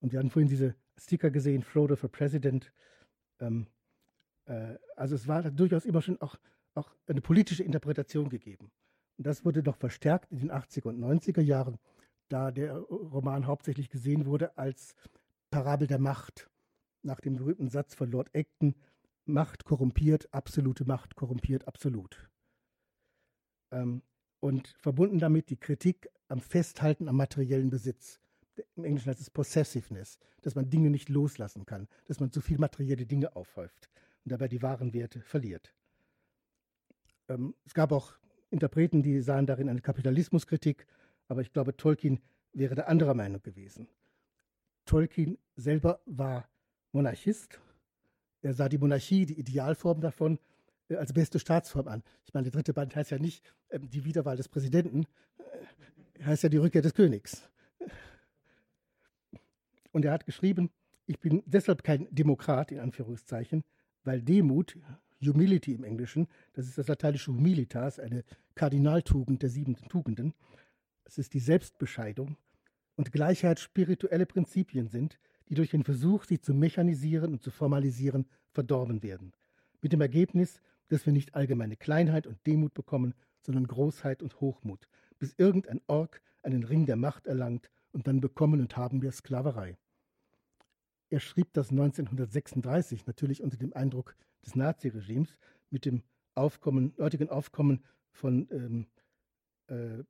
[SPEAKER 2] Und wir hatten vorhin diese Sticker gesehen, Frodo for President. Ähm, äh, also es war durchaus immer schon auch, auch eine politische Interpretation gegeben. Und das wurde noch verstärkt in den 80er und 90er Jahren, da der Roman hauptsächlich gesehen wurde als Parabel der Macht. Nach dem berühmten Satz von Lord Acton, Macht korrumpiert, absolute Macht korrumpiert absolut. Ähm, und verbunden damit die Kritik am Festhalten am materiellen Besitz. Im Englischen heißt es Possessiveness, dass man Dinge nicht loslassen kann, dass man zu viel materielle Dinge aufhäuft und dabei die wahren Werte verliert. Ähm, es gab auch Interpreten, die sahen darin eine Kapitalismuskritik, aber ich glaube, Tolkien wäre der anderer Meinung gewesen. Tolkien selber war Monarchist, er sah die Monarchie, die Idealform davon, äh, als beste Staatsform an. Ich meine, der dritte Band heißt ja nicht ähm, die Wiederwahl des Präsidenten, äh, heißt ja die Rückkehr des Königs. Und er hat geschrieben, ich bin deshalb kein Demokrat in Anführungszeichen, weil Demut, Humility im Englischen, das ist das lateinische Humilitas, eine Kardinaltugend der sieben Tugenden, es ist die Selbstbescheidung und Gleichheit spirituelle Prinzipien sind, die durch den Versuch, sie zu mechanisieren und zu formalisieren, verdorben werden. Mit dem Ergebnis, dass wir nicht allgemeine Kleinheit und Demut bekommen, sondern Großheit und Hochmut, bis irgendein Ork einen Ring der Macht erlangt und dann bekommen und haben wir Sklaverei. Er schrieb das 1936 natürlich unter dem Eindruck des Naziregimes mit dem Aufkommen, heutigen Aufkommen von, ähm, äh,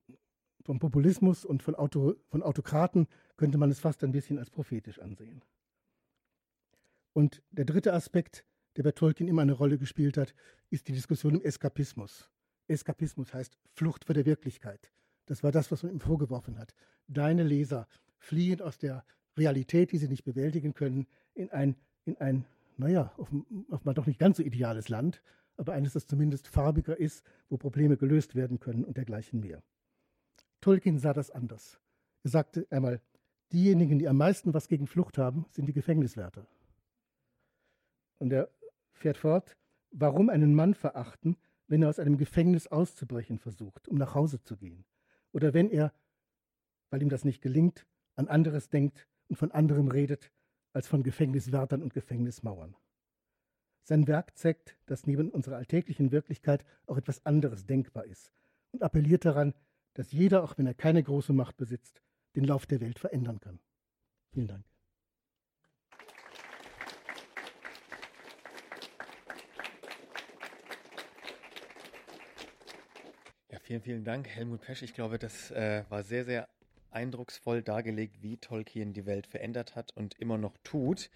[SPEAKER 2] vom Populismus und von, Auto, von Autokraten könnte man es fast ein bisschen als prophetisch ansehen. Und der dritte Aspekt, der bei Tolkien immer eine Rolle gespielt hat, ist die Diskussion um Eskapismus. Eskapismus heißt Flucht vor der Wirklichkeit. Das war das, was man ihm vorgeworfen hat. Deine Leser fliehen aus der Realität, die sie nicht bewältigen können, in ein, in ein naja, offenbar doch nicht ganz so ideales Land, aber eines, das zumindest farbiger ist, wo Probleme gelöst werden können und dergleichen mehr. Tolkien sah das anders. Er sagte einmal, diejenigen, die am meisten was gegen Flucht haben, sind die Gefängniswärter. Und er fährt fort, warum einen Mann verachten, wenn er aus einem Gefängnis auszubrechen versucht, um nach Hause zu gehen? Oder wenn er, weil ihm das nicht gelingt, an anderes denkt und von anderem redet, als von Gefängniswärtern und Gefängnismauern. Sein Werk zeigt, dass neben unserer alltäglichen Wirklichkeit auch etwas anderes denkbar ist und appelliert daran, dass jeder, auch wenn er keine große Macht besitzt, den Lauf der Welt verändern kann. Vielen Dank.
[SPEAKER 1] Ja, vielen, vielen Dank, Helmut Pesch. Ich glaube, das äh, war sehr, sehr eindrucksvoll dargelegt, wie Tolkien die Welt verändert hat und immer noch tut.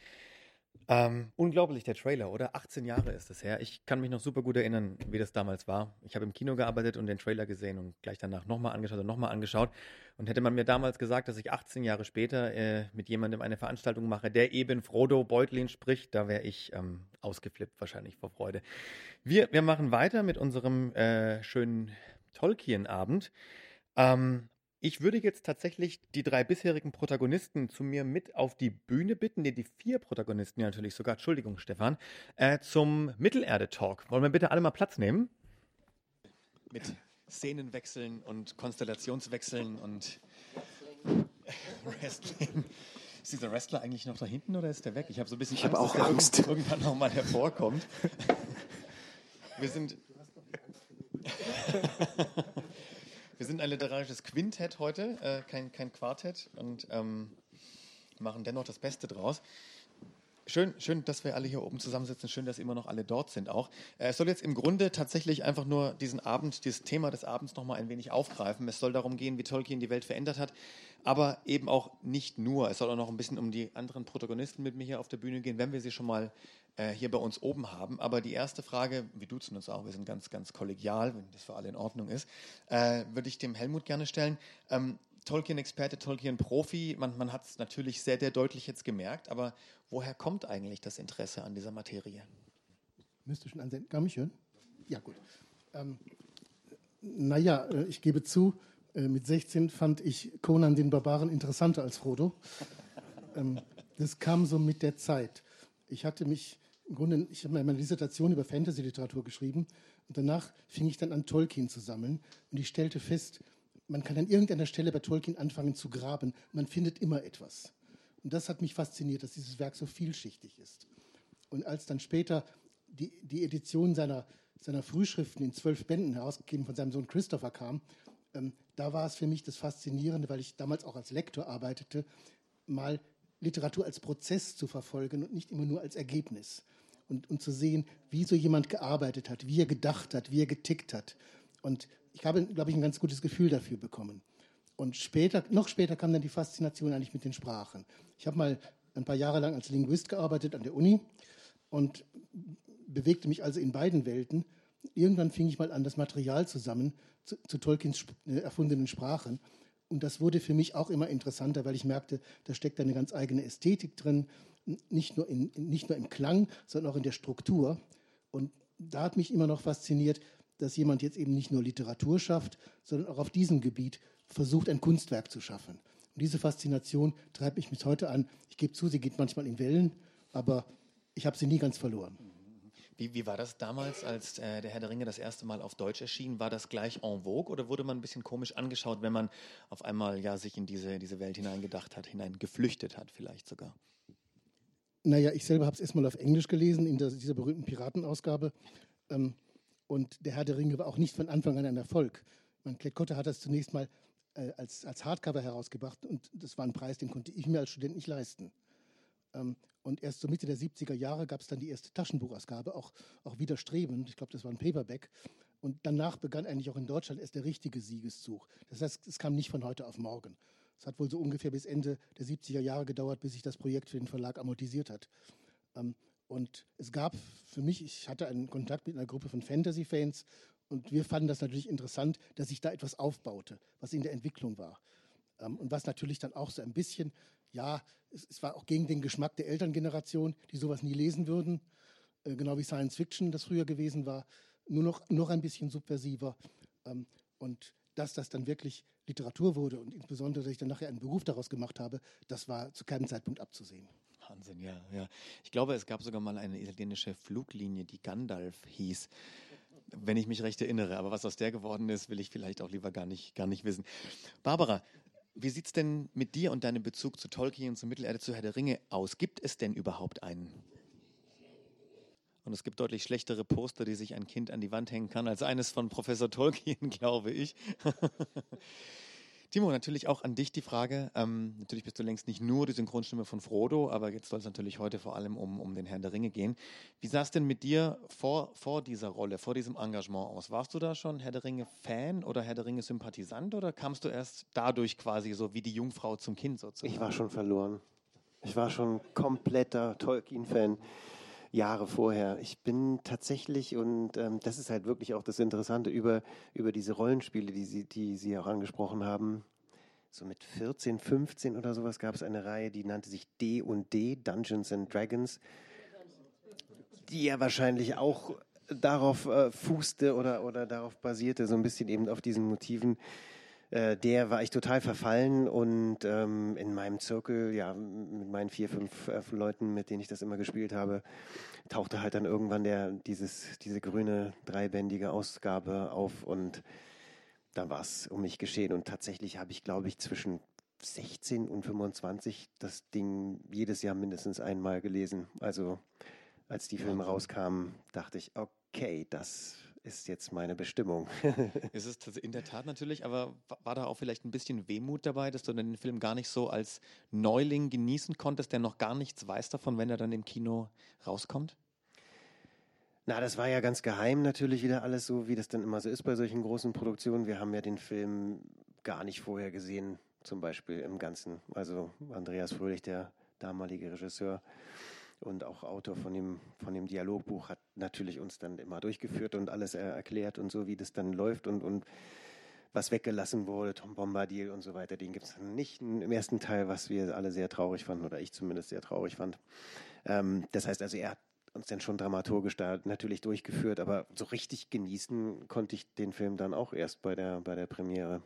[SPEAKER 1] Ähm, unglaublich, der Trailer, oder? 18 Jahre ist es her. Ich kann mich noch super gut erinnern, wie das damals war. Ich habe im Kino gearbeitet und den Trailer gesehen und gleich danach nochmal angeschaut und nochmal angeschaut. Und hätte man mir damals gesagt, dass ich 18 Jahre später äh, mit jemandem eine Veranstaltung mache, der eben Frodo Beutlin spricht, da wäre ich ähm, ausgeflippt wahrscheinlich vor Freude. Wir, wir machen weiter mit unserem äh, schönen Tolkien-Abend. Ähm, ich würde jetzt tatsächlich die drei bisherigen Protagonisten zu mir mit auf die Bühne bitten, nee, die vier Protagonisten ja natürlich sogar, Entschuldigung, Stefan, äh, zum Mittelerde-Talk. Wollen wir bitte alle mal Platz nehmen? Mit Szenenwechseln und Konstellationswechseln und Wrestling. Ist dieser Wrestler eigentlich noch da hinten oder ist der weg? Ich habe so ein bisschen
[SPEAKER 4] ich Angst, auch dass Angst.
[SPEAKER 1] der irgendwann nochmal hervorkommt. Wir [laughs] sind. [laughs] Wir sind ein literarisches Quintett heute, äh, kein, kein Quartett und ähm, machen dennoch das Beste draus. Schön, schön, dass wir alle hier oben zusammensitzen. Schön, dass immer noch alle dort sind auch. Äh, es soll jetzt im Grunde tatsächlich einfach nur diesen Abend, dieses Thema des Abends nochmal ein wenig aufgreifen. Es soll darum gehen, wie Tolkien die Welt verändert hat, aber eben auch nicht nur. Es soll auch noch ein bisschen um die anderen Protagonisten mit mir hier auf der Bühne gehen, wenn wir sie schon mal äh, hier bei uns oben haben. Aber die erste Frage, wir duzen uns auch, wir sind ganz, ganz kollegial, wenn das für alle in Ordnung ist, äh, würde ich dem Helmut gerne stellen. Ähm, Tolkien-Experte, Tolkien-Profi, man, man hat es natürlich sehr, sehr deutlich jetzt gemerkt, aber woher kommt eigentlich das Interesse an dieser Materie?
[SPEAKER 2] Müsste schon ansehen. Kann mich hören? Ja, gut. Ähm, naja, äh, ich gebe zu, äh, mit 16 fand ich Conan den Barbaren interessanter als Frodo. Ähm, das kam so mit der Zeit. Ich hatte mich im Grunde, ich habe meine Dissertation über Fantasy-Literatur geschrieben und danach fing ich dann an, Tolkien zu sammeln und ich stellte fest, man kann an irgendeiner Stelle bei Tolkien anfangen zu graben, man findet immer etwas. Und das hat mich fasziniert, dass dieses Werk so vielschichtig ist. Und als dann später die, die Edition seiner, seiner Frühschriften in zwölf Bänden herausgegeben von seinem Sohn Christopher kam, ähm, da war es für mich das Faszinierende, weil ich damals auch als Lektor arbeitete, mal Literatur als Prozess zu verfolgen und nicht immer nur als Ergebnis und, und zu sehen, wie so jemand gearbeitet hat, wie er gedacht hat, wie er getickt hat. Und ich habe, glaube ich, ein ganz gutes Gefühl dafür bekommen. Und später, noch später kam dann die Faszination eigentlich mit den Sprachen. Ich habe mal ein paar Jahre lang als Linguist gearbeitet an der Uni und bewegte mich also in beiden Welten. Irgendwann fing ich mal an, das Material zusammen zu, zu Tolkiens äh, erfundenen Sprachen. Und das wurde für mich auch immer interessanter, weil ich merkte, da steckt eine ganz eigene Ästhetik drin, nicht nur, in, nicht nur im Klang, sondern auch in der Struktur. Und da hat mich immer noch fasziniert, dass jemand jetzt eben nicht nur Literatur schafft, sondern auch auf diesem Gebiet versucht, ein Kunstwerk zu schaffen. Und diese Faszination treibt mich bis heute an. Ich gebe zu, sie geht manchmal in Wellen, aber ich habe sie nie ganz verloren.
[SPEAKER 1] Wie, wie war das damals, als äh, der Herr der Ringe das erste Mal auf Deutsch erschien? War das gleich en vogue oder wurde man ein bisschen komisch angeschaut, wenn man auf einmal ja sich in diese, diese Welt hineingedacht hat, hineingeflüchtet hat vielleicht sogar?
[SPEAKER 2] Naja, ich selber habe es erstmal auf Englisch gelesen, in der, dieser berühmten Piratenausgabe. Ähm, und der Herr der Ringe war auch nicht von Anfang an ein Erfolg. Mein Klett hat das zunächst mal äh, als, als Hardcover herausgebracht und das war ein Preis, den konnte ich mir als Student nicht leisten. Ähm, und erst so Mitte der 70er Jahre gab es dann die erste Taschenbuchausgabe, auch, auch widerstrebend. Ich glaube, das war ein Paperback. Und danach begann eigentlich auch in Deutschland erst der richtige Siegeszug. Das heißt, es kam nicht von heute auf morgen. Es hat wohl so ungefähr bis Ende der 70er Jahre gedauert, bis sich das Projekt für den Verlag amortisiert hat. Ähm, und es gab für mich, ich hatte einen Kontakt mit einer Gruppe von Fantasy-Fans und wir fanden das natürlich interessant, dass sich da etwas aufbaute, was in der Entwicklung war. Ähm, und was natürlich dann auch so ein bisschen, ja, es, war auch gegen den Geschmack der Elterngeneration, die sowas nie lesen würden, äh, genau wie Science Fiction das früher gewesen war, nur noch, noch ein bisschen subversiver. Ähm, und dass das dann wirklich Literatur wurde und insbesondere, dass ich dann nachher einen Beruf daraus gemacht habe, das war zu keinem Zeitpunkt abzusehen.
[SPEAKER 1] Wahnsinn, ja, ja. Ich glaube, es gab sogar mal eine italienische Fluglinie, die Gandalf hieß, wenn ich mich recht erinnere. Aber was aus der geworden ist, will ich vielleicht auch lieber gar nicht, gar nicht wissen. Barbara, wie sieht es denn mit dir und deinem Bezug zu Tolkien, zu Mittelerde, zu Herr der Ringe aus? Gibt es denn überhaupt einen? Und es gibt deutlich schlechtere Poster, die sich ein Kind an die Wand hängen kann, als eines von Professor Tolkien, [laughs] glaube ich. [laughs] Timo, natürlich auch an dich die Frage. Ähm, natürlich bist du längst nicht nur die Synchronstimme von Frodo, aber jetzt soll es natürlich heute vor allem um, um den Herrn der Ringe gehen. Wie sah es denn mit dir vor, vor dieser Rolle, vor diesem Engagement aus? Warst du da schon Herr der Ringe-Fan oder Herr der Ringe-Sympathisant oder kamst du erst dadurch quasi so wie die Jungfrau zum Kind sozusagen?
[SPEAKER 4] Ich war schon verloren. Ich war schon kompletter Tolkien-Fan. Jahre vorher. Ich bin tatsächlich, und ähm, das ist halt wirklich auch das Interessante, über, über diese Rollenspiele, die Sie, die Sie auch angesprochen haben. So mit 14, 15 oder sowas gab es eine Reihe, die nannte sich D und D, Dungeons and Dragons, die ja wahrscheinlich auch darauf äh, fußte oder, oder darauf basierte, so ein bisschen eben auf diesen Motiven äh, der war ich total verfallen und ähm, in meinem Zirkel, ja, mit meinen vier, fünf äh, Leuten, mit denen ich das immer gespielt habe, tauchte halt dann irgendwann der, dieses, diese grüne dreibändige Ausgabe auf und da war es um mich geschehen. Und tatsächlich habe ich, glaube ich, zwischen 16 und 25 das Ding jedes Jahr mindestens einmal gelesen. Also als die Filme rauskamen, dachte ich, okay, das ist jetzt meine Bestimmung. [laughs]
[SPEAKER 1] ist es in der Tat natürlich, aber war da auch vielleicht ein bisschen Wehmut dabei, dass du den Film gar nicht so als Neuling genießen konntest, der noch gar nichts weiß davon, wenn er dann im Kino rauskommt?
[SPEAKER 4] Na, das war ja ganz geheim natürlich wieder alles so, wie das dann immer so ist bei solchen großen Produktionen. Wir haben ja den Film gar nicht vorher gesehen, zum Beispiel im Ganzen. Also Andreas Fröhlich, der damalige Regisseur, und auch Autor von dem, von dem Dialogbuch hat natürlich uns dann immer durchgeführt und alles erklärt und so, wie das dann läuft und, und was weggelassen wurde, Tom Bombadil und so weiter, den gibt es nicht im ersten Teil, was wir alle sehr traurig fanden oder ich zumindest sehr traurig fand. Ähm, das heißt also, er hat uns dann schon dramaturgisch da natürlich durchgeführt, aber so richtig genießen konnte ich den Film dann auch erst bei der, bei der Premiere.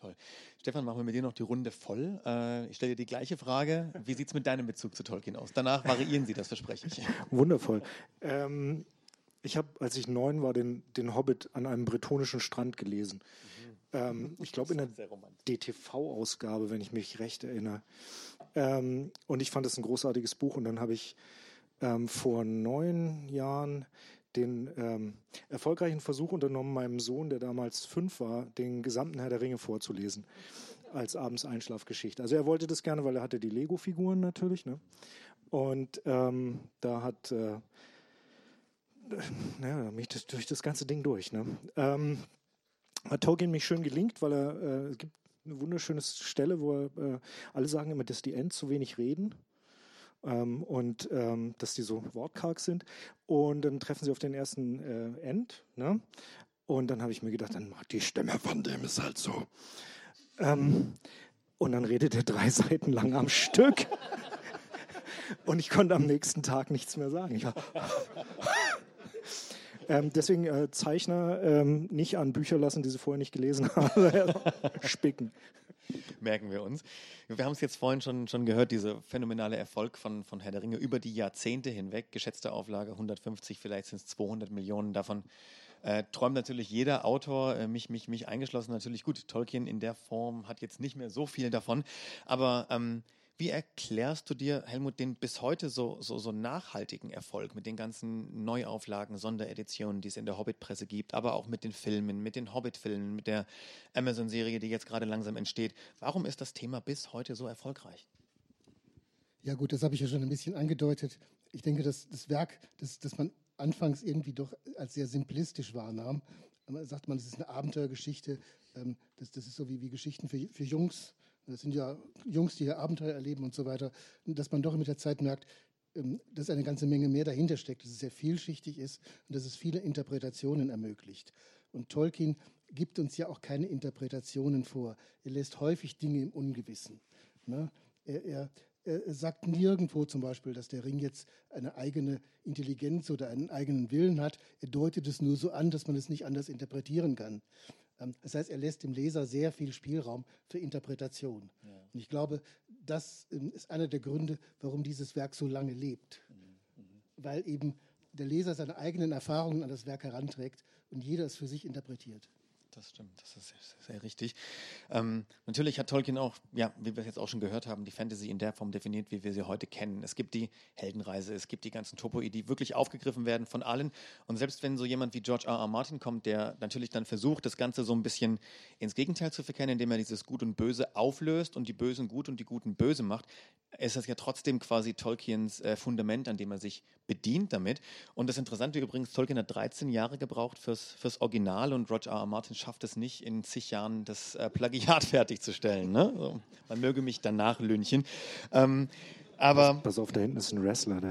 [SPEAKER 1] Toll. Stefan, machen wir mit dir noch die Runde voll. Äh, ich stelle dir die gleiche Frage. Wie sieht es mit deinem Bezug zu Tolkien aus? Danach variieren Sie, das verspreche ich. [laughs]
[SPEAKER 5] Wundervoll. Ähm, ich habe, als ich neun war, den, den Hobbit an einem bretonischen Strand gelesen. Mhm. Ähm, ich glaube in der DTV-Ausgabe, wenn ich mich recht erinnere. Ähm, und ich fand es ein großartiges Buch. Und dann habe ich ähm, vor neun Jahren den ähm, erfolgreichen Versuch unternommen, meinem Sohn, der damals fünf war, den gesamten Herr der Ringe vorzulesen als abends Einschlafgeschichte. Also er wollte das gerne, weil er hatte die Lego-Figuren natürlich. Ne? Und ähm, da hat, äh, naja, mich das, durch das ganze Ding durch. Ne? Ähm, hat Tolkien mich schön gelingt, weil er, äh, es gibt eine wunderschöne Stelle, wo er, äh, alle sagen immer, dass die Ents zu wenig reden ähm, und ähm, dass die so wortkarg sind. Und dann treffen sie auf den ersten äh, End. Ne? Und dann habe ich mir gedacht, dann die Stimme von dem ist halt so. Ähm, und dann redet er drei [laughs] Seiten lang am Stück. und ich konnte am nächsten Tag nichts mehr sagen. Ich war [laughs] ähm, deswegen äh, Zeichner ähm, nicht an Bücher lassen, die sie vorher nicht gelesen [laughs] haben. Spicken.
[SPEAKER 1] Merken wir uns. Wir haben es jetzt vorhin schon, schon gehört, dieser phänomenale Erfolg von, von Herr der Ringe über die Jahrzehnte hinweg. Geschätzte Auflage 150, vielleicht sind es 200 Millionen davon. Äh, träumt natürlich jeder Autor, äh, mich, mich, mich eingeschlossen natürlich. Gut, Tolkien in der Form hat jetzt nicht mehr so viel davon, aber ähm, wie erklärst du dir, Helmut, den bis heute so, so, so nachhaltigen Erfolg mit den ganzen Neuauflagen, Sondereditionen, die es in der Hobbit-Presse gibt, aber auch mit den Filmen, mit den Hobbit-Filmen, mit der Amazon-Serie, die jetzt gerade langsam entsteht? Warum ist das Thema bis heute so erfolgreich?
[SPEAKER 2] Ja gut, das habe ich ja schon ein bisschen angedeutet. Ich denke, dass das Werk, das, das man anfangs irgendwie doch als sehr simplistisch wahrnahm, sagt man, es ist eine Abenteuergeschichte, ähm, das, das ist so wie, wie Geschichten für, für Jungs, das sind ja Jungs, die hier Abenteuer erleben und so weiter, dass man doch mit der Zeit merkt, ähm, dass eine ganze Menge mehr dahinter steckt, dass es sehr vielschichtig ist und dass es viele Interpretationen ermöglicht. Und Tolkien gibt uns ja auch keine Interpretationen vor. Er lässt häufig Dinge im Ungewissen. Ne? Er, er, er sagt nirgendwo zum Beispiel, dass der Ring jetzt eine eigene Intelligenz oder einen eigenen Willen hat. Er deutet es nur so an, dass man es nicht anders interpretieren kann. Ähm, das heißt, er lässt dem Leser sehr viel Spielraum für Interpretation. Ja. Und ich glaube, das ähm, ist einer der Gründe, warum dieses Werk so lange lebt. Mhm. Mhm. Weil eben der Leser seine eigenen Erfahrungen an das Werk heranträgt und jeder es für sich interpretiert.
[SPEAKER 1] Das stimmt, das ist sehr, sehr richtig. Ähm, natürlich hat Tolkien auch, ja, wie wir jetzt auch schon gehört haben, die Fantasy in der Form definiert, wie wir sie heute kennen. Es gibt die Heldenreise, es gibt die ganzen Topoi, die wirklich aufgegriffen werden von allen. Und selbst wenn so jemand wie George R. R. Martin kommt, der natürlich dann versucht, das Ganze so ein bisschen ins Gegenteil zu verkennen, indem er dieses Gut und Böse auflöst und die Bösen gut und die Guten böse macht, ist das ja trotzdem quasi Tolkiens äh, Fundament, an dem er sich bedient damit. Und das Interessante übrigens, Tolkien hat 13 Jahre gebraucht fürs, fürs Original und Roger R. R. Martin schafft es nicht, in zig Jahren das äh, Plagiat [laughs] fertigzustellen. Ne? So, man möge mich danach lünchen. Ähm, aber
[SPEAKER 5] pass, pass auf, da hinten ist ein Wrestler. [laughs]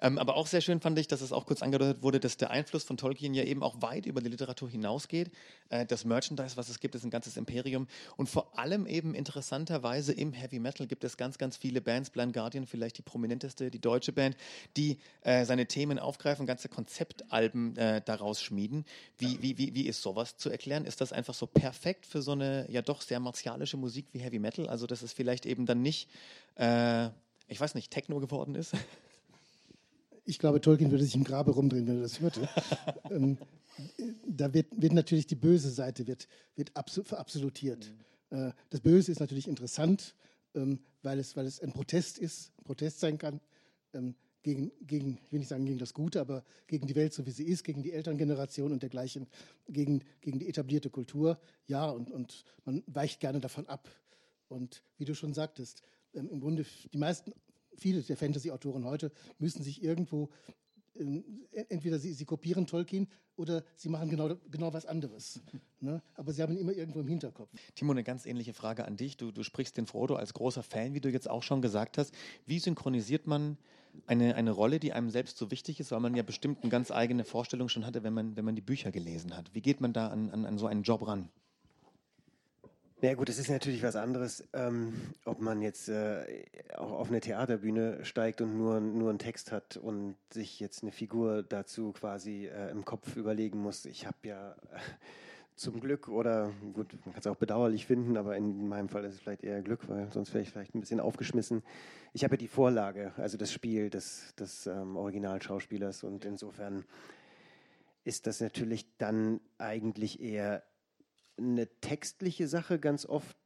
[SPEAKER 1] Ähm, aber auch sehr schön fand ich, dass es auch kurz angedeutet wurde, dass der Einfluss von Tolkien ja eben auch weit über die Literatur hinausgeht. Äh, das Merchandise, was es gibt, ist ein ganzes Imperium. Und vor allem eben interessanterweise im Heavy Metal gibt es ganz, ganz viele Bands, Blind Guardian vielleicht die prominenteste, die deutsche Band, die äh, seine Themen aufgreifen, ganze Konzeptalben äh, daraus schmieden. Wie, wie, wie, wie ist sowas zu erklären? Ist das einfach so perfekt für so eine ja doch sehr martialische Musik wie Heavy Metal? Also dass es vielleicht eben dann nicht, äh, ich weiß nicht, Techno geworden ist? [laughs]
[SPEAKER 2] Ich glaube, Tolkien würde sich im Grabe rumdrehen, wenn er das hörte. [laughs] ähm, da wird, wird, natürlich die böse Seite wird, wird verabsolutiert. Mhm. Äh, das Böse ist natürlich interessant, ähm, weil, es, weil es ein Protest ist, ein Protest sein kann ähm, gegen, gegen, ich will nicht sagen gegen das Gute, aber gegen die Welt so wie sie ist, gegen die Elterngeneration und dergleichen, gegen, gegen die etablierte Kultur. Ja, und, und man weicht gerne davon ab. Und wie du schon sagtest, ähm, im Grunde die meisten viele der Fantasy-Autoren heute müssen sich irgendwo ähm, entweder sie, sie, kopieren Tolkien oder sie machen genau, genau was anderes. [laughs] Ne? Aber sie haben ihn immer irgendwo im Hinterkopf.
[SPEAKER 1] Timo, eine ganz ähnliche Frage an dich. Du, du sprichst den Frodo als großer Fan, wie du jetzt auch schon gesagt hast. Wie synchronisiert man eine, eine Rolle, die einem selbst so wichtig ist, weil man ja bestimmt eine ganz eigene Vorstellung schon hatte, wenn man, wenn man die Bücher gelesen hat? Wie geht man da an, an, an so einen Job ran?
[SPEAKER 4] Ja gut, es ist natürlich was anderes, ähm, ob man jetzt äh, auch auf eine Theaterbühne steigt und nur, nur einen Text hat und sich jetzt eine Figur dazu quasi äh, im Kopf überlegen muss. Ich habe ja äh, zum Glück oder gut, man kann es auch bedauerlich finden, aber in meinem Fall ist es vielleicht eher Glück, weil sonst wäre ich vielleicht ein bisschen aufgeschmissen. Ich habe ja die Vorlage, also das Spiel des, des ähm, Originalschauspielers und insofern ist das natürlich dann eigentlich eher eine textliche Sache ganz oft,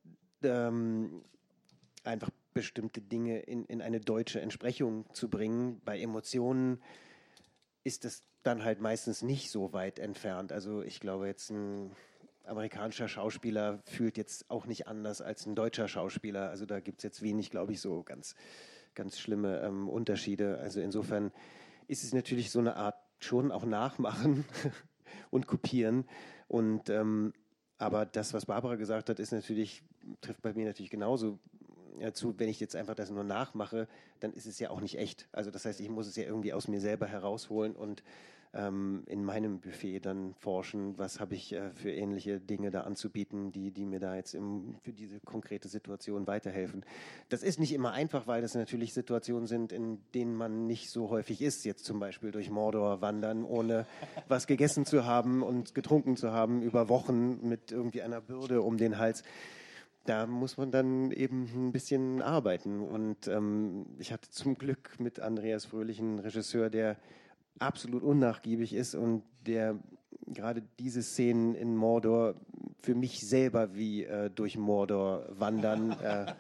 [SPEAKER 4] ähm, einfach bestimmte Dinge in, in eine deutsche Entsprechung zu bringen. Bei Emotionen ist das dann halt meistens nicht so weit entfernt. Also ich glaube jetzt ein amerikanischer Schauspieler fühlt jetzt auch nicht anders als ein deutscher Schauspieler. Also da gibt es jetzt wenig, glaube ich, so ganz, ganz schlimme ähm, Unterschiede. Also insofern ist es natürlich so eine Art schon auch nachmachen [laughs] und kopieren. Und ähm, aber das, was Barbara gesagt hat, ist natürlich, trifft bei mir natürlich genauso zu. Wenn ich jetzt einfach das nur nachmache, dann ist es ja auch nicht echt. Also das heißt, ich muss es ja irgendwie aus mir selber herausholen und ähm, in meinem Buffet dann forschen, was habe ich äh, für ähnliche Dinge da anzubieten, die, die mir da jetzt im, für diese konkrete Situation weiterhelfen. Das ist nicht immer einfach, weil das natürlich Situationen sind, in denen man nicht so häufig ist, jetzt zum Beispiel durch Mordor wandern, ohne [laughs] was gegessen zu haben und getrunken zu haben, über Wochen mit irgendwie einer Bürde um den Hals da muss man dann eben ein bisschen arbeiten. Und ähm, ich hatte zum Glück mit Andreas Fröhlich einen Regisseur, der absolut unnachgiebig ist und der gerade diese Szenen in Mordor für mich selber wie äh, durch Mordor wandern äh,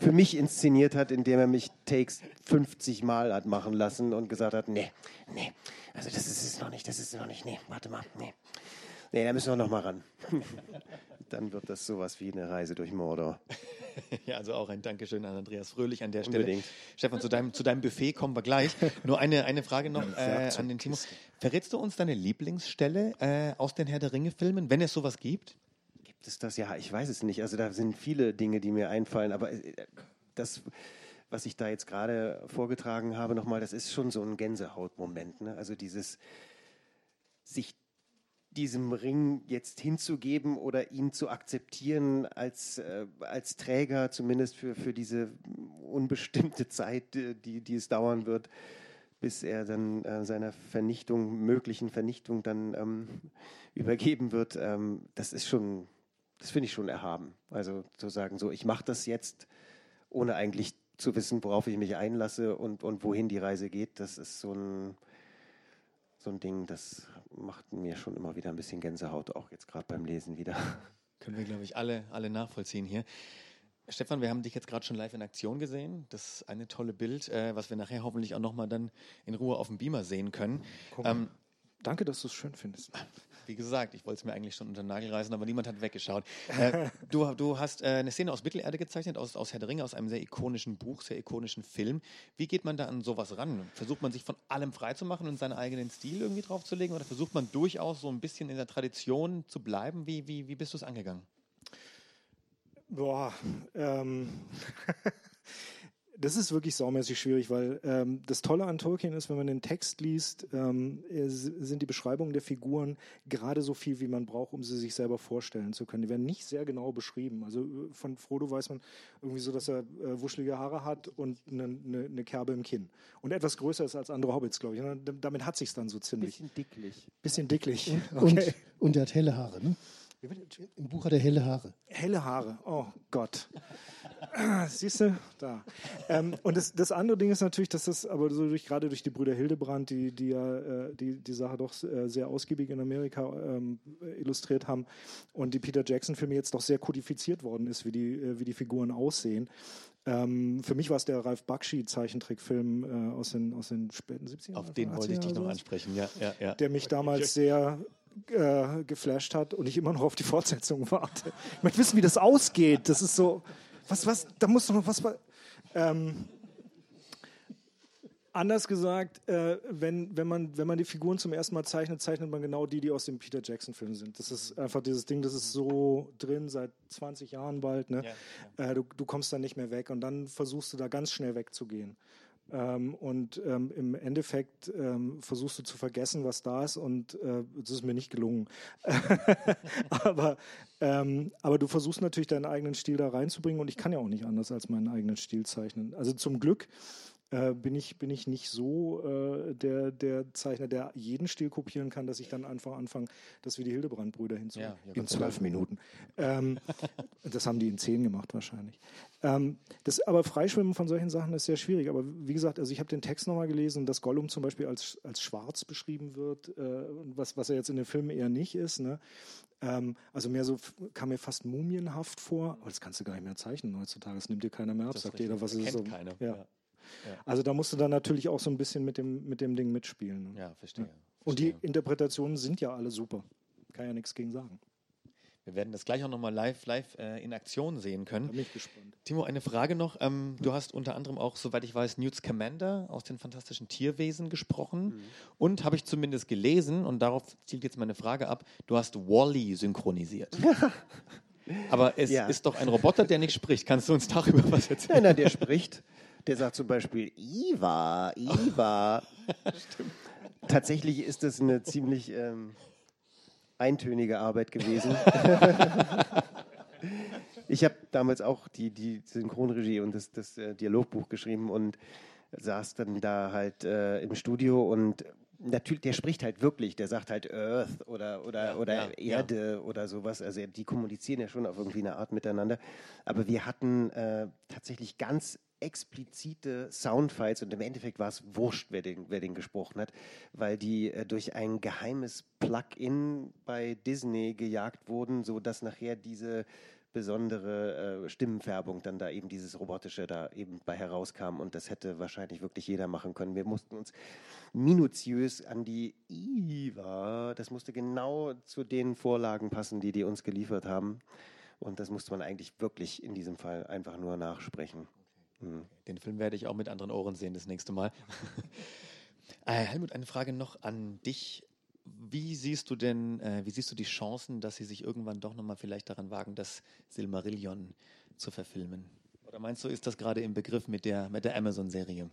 [SPEAKER 4] für mich inszeniert hat, indem er mich Takes 50 Mal hat machen lassen und gesagt hat, nee, nee, also das ist es noch nicht, das ist es noch nicht, nee, warte mal, nee. Nee, da müssen wir noch mal ran. [laughs] Dann wird das sowas wie eine Reise durch Mordor. [laughs]
[SPEAKER 1] ja, also auch ein Dankeschön an Andreas Fröhlich an der
[SPEAKER 4] Unbedingt.
[SPEAKER 1] Stelle. Stefan, zu deinem, zu deinem Buffet kommen wir gleich. [laughs] Nur eine, eine Frage noch äh, an den Timo. Verrätst du uns deine Lieblingsstelle äh, aus den Herr der Ringe-Filmen, wenn es sowas gibt?
[SPEAKER 4] Gibt es das? Ja, ich weiß es nicht. Also da sind viele Dinge, die mir einfallen, aber äh, das was ich da jetzt gerade vorgetragen habe, nochmal, das ist schon so ein Gänsehautmoment. Ne? Also dieses sich diesem Ring jetzt hinzugeben oder ihn zu akzeptieren als, äh, als Träger, zumindest für, für diese unbestimmte Zeit, die, die es dauern wird, bis er dann äh, seiner Vernichtung, möglichen Vernichtung dann ähm, [laughs] übergeben wird, ähm, das ist schon, das finde ich schon erhaben. Also zu sagen, so, ich mache das jetzt, ohne eigentlich zu wissen, worauf ich mich einlasse und, und wohin die Reise geht, das ist so ein, so ein Ding, das macht mir schon immer wieder ein bisschen Gänsehaut, auch jetzt gerade beim Lesen wieder. [laughs]
[SPEAKER 1] Können wir, glaube ich, alle, alle nachvollziehen hier. Stefan, wir haben dich jetzt gerade schon live in Aktion gesehen. Das ist eine tolle Bild, äh, was wir nachher hoffentlich auch nochmal dann in Ruhe auf dem Beamer sehen können.
[SPEAKER 5] Ähm, Danke, dass du es schön findest.
[SPEAKER 1] Wie gesagt, ich wollte es mir eigentlich schon unter den Nagel reißen, aber niemand hat weggeschaut. Äh, du, du hast äh, eine Szene aus Mittelerde gezeichnet, aus, aus Herr der Ringe, aus einem sehr ikonischen Buch, sehr ikonischen Film. Wie geht man da an sowas ran? Versucht man sich von allem freizumachen und seinen eigenen Stil irgendwie draufzulegen oder versucht man durchaus so ein bisschen in der Tradition zu bleiben? Wie, wie, wie bist du es angegangen?
[SPEAKER 5] Boah, ähm. [laughs] Das ist wirklich saumäßig schwierig, weil ähm, das Tolle an Tolkien ist, wenn man den Text liest, ähm, sind die Beschreibungen der Figuren gerade so viel, wie man braucht, um sie sich selber vorstellen zu können. Die werden nicht sehr genau beschrieben. Also äh, von Frodo weiß man irgendwie so, dass er äh, wuschelige Haare hat und eine, eine, eine, Kerbe im Kinn. Und etwas größer ist als andere Hobbits, glaube ich. Und damit hat sich dann so ziemlich.
[SPEAKER 4] Bisschen dicklich.
[SPEAKER 5] Bisschen dicklich.
[SPEAKER 2] Okay. Und, und er hat helle Haare, ne? Im Buch hat er helle Haare.
[SPEAKER 5] Helle Haare, oh Gott. [laughs] Siehst du, da. Ähm, und das, das, andere Ding ist natürlich, dass das aber so durch, gerade durch die Brüder Hildebrand, die, die ja äh, die, die Sache doch äh, sehr ausgiebig in Amerika ähm, illustriert haben und die Peter Jackson-Filme jetzt doch sehr kodifiziert worden ist, wie die, äh, wie die Figuren aussehen. Ähm, für mich war es der Ralf Bakshi-Zeichentrickfilm äh, aus, den, aus den späten 70ern.
[SPEAKER 1] Auf den wollte ich dich noch ansprechen, ja, ja, ja.
[SPEAKER 5] Der mich damals sehr äh, geflasht hat und ich immer noch auf die Fortsetzung warte. Ich möchte wissen, wie das ausgeht. Das ist so, was, was, da muss doch noch was. Ähm, anders gesagt, äh, wenn, wenn, man, wenn man die Figuren zum ersten Mal zeichnet, zeichnet man genau die, die aus dem Peter Jackson-Film sind. Das ist einfach dieses Ding, das ist so drin seit 20 Jahren bald. Ne? Ja, ja. Äh, du, du kommst da nicht mehr weg und dann versuchst du da ganz schnell wegzugehen. Ähm, und ähm, im Endeffekt ähm, versuchst du zu vergessen, was da ist und äh, das ist mir nicht gelungen. [laughs] aber, ähm, aber du versuchst natürlich deinen eigenen Stil da reinzubringen und ich kann ja auch nicht anders als meinen eigenen Stil zeichnen. Also zum Glück äh, bin, ich, bin ich nicht so äh, der, der Zeichner, der jeden Stil kopieren kann, dass ich dann einfach anfange, das wie die Hildebrand-Brüder hinzufügen. Ja, in zwölf Minuten. Ähm, [laughs] das haben die in zehn gemacht wahrscheinlich. Ähm, das, aber Freischwimmen von solchen Sachen ist sehr schwierig. Aber wie gesagt, also ich habe den Text nochmal gelesen, dass Gollum zum Beispiel als, als schwarz beschrieben wird, äh, was, was er jetzt in den Filmen eher nicht ist. Ne? Ähm, also mehr so kam mir fast mumienhaft vor. Aber das kannst du gar nicht mehr zeichnen heutzutage. Das nimmt dir keiner mehr ab. Sagt jeder, was ist so.
[SPEAKER 1] Keiner. Ja. ja.
[SPEAKER 5] Also da musst du dann natürlich auch so ein bisschen mit dem, mit dem Ding mitspielen.
[SPEAKER 1] Ne? Ja, verstehe.
[SPEAKER 5] Und die Interpretationen sind ja alle super. Kann ja nichts gegen sagen.
[SPEAKER 1] Wir werden das gleich auch nochmal live, live äh, in Aktion sehen können.
[SPEAKER 5] Bin ich gespannt.
[SPEAKER 1] Timo, eine Frage noch. Ähm, du hast unter anderem auch, soweit ich weiß, Newt Scamander aus den fantastischen Tierwesen gesprochen. Mhm. Und habe ich zumindest gelesen, und darauf zielt jetzt meine Frage ab, du hast Wally synchronisiert. [laughs] Aber es ja. ist doch ein Roboter, der nicht spricht. Kannst du uns darüber was erzählen?
[SPEAKER 4] Nein, nein, der spricht. Der sagt zum Beispiel Iva, Iva. [laughs] Stimmt. Tatsächlich ist das eine ziemlich ähm, eintönige Arbeit gewesen. [laughs] ich habe damals auch die, die Synchronregie und das, das äh, Dialogbuch geschrieben und saß dann da halt äh, im Studio und natürlich, der spricht halt wirklich, der sagt halt Earth oder, oder, ja, oder ja, Erde ja. oder sowas. Also die kommunizieren ja schon auf irgendwie eine Art miteinander. Aber wir hatten äh, tatsächlich ganz explizite Soundfiles und im Endeffekt war es wurscht, wer den, wer den gesprochen hat, weil die äh, durch ein geheimes Plugin bei Disney gejagt wurden, sodass nachher diese besondere äh, Stimmenfärbung dann da eben dieses robotische da eben bei herauskam und das hätte wahrscheinlich wirklich jeder machen können. Wir mussten uns minutiös an die IVA, das musste genau zu den Vorlagen passen, die die uns geliefert haben und das musste man eigentlich wirklich in diesem Fall einfach nur nachsprechen.
[SPEAKER 1] Mhm. Den Film werde ich auch mit anderen Ohren sehen das nächste Mal. [laughs] äh, Helmut, eine Frage noch an dich. Wie siehst du denn, äh, wie siehst du die Chancen, dass sie sich irgendwann doch nochmal vielleicht daran wagen, das Silmarillion zu verfilmen? Oder meinst du, ist das gerade im Begriff mit der, mit der Amazon-Serie?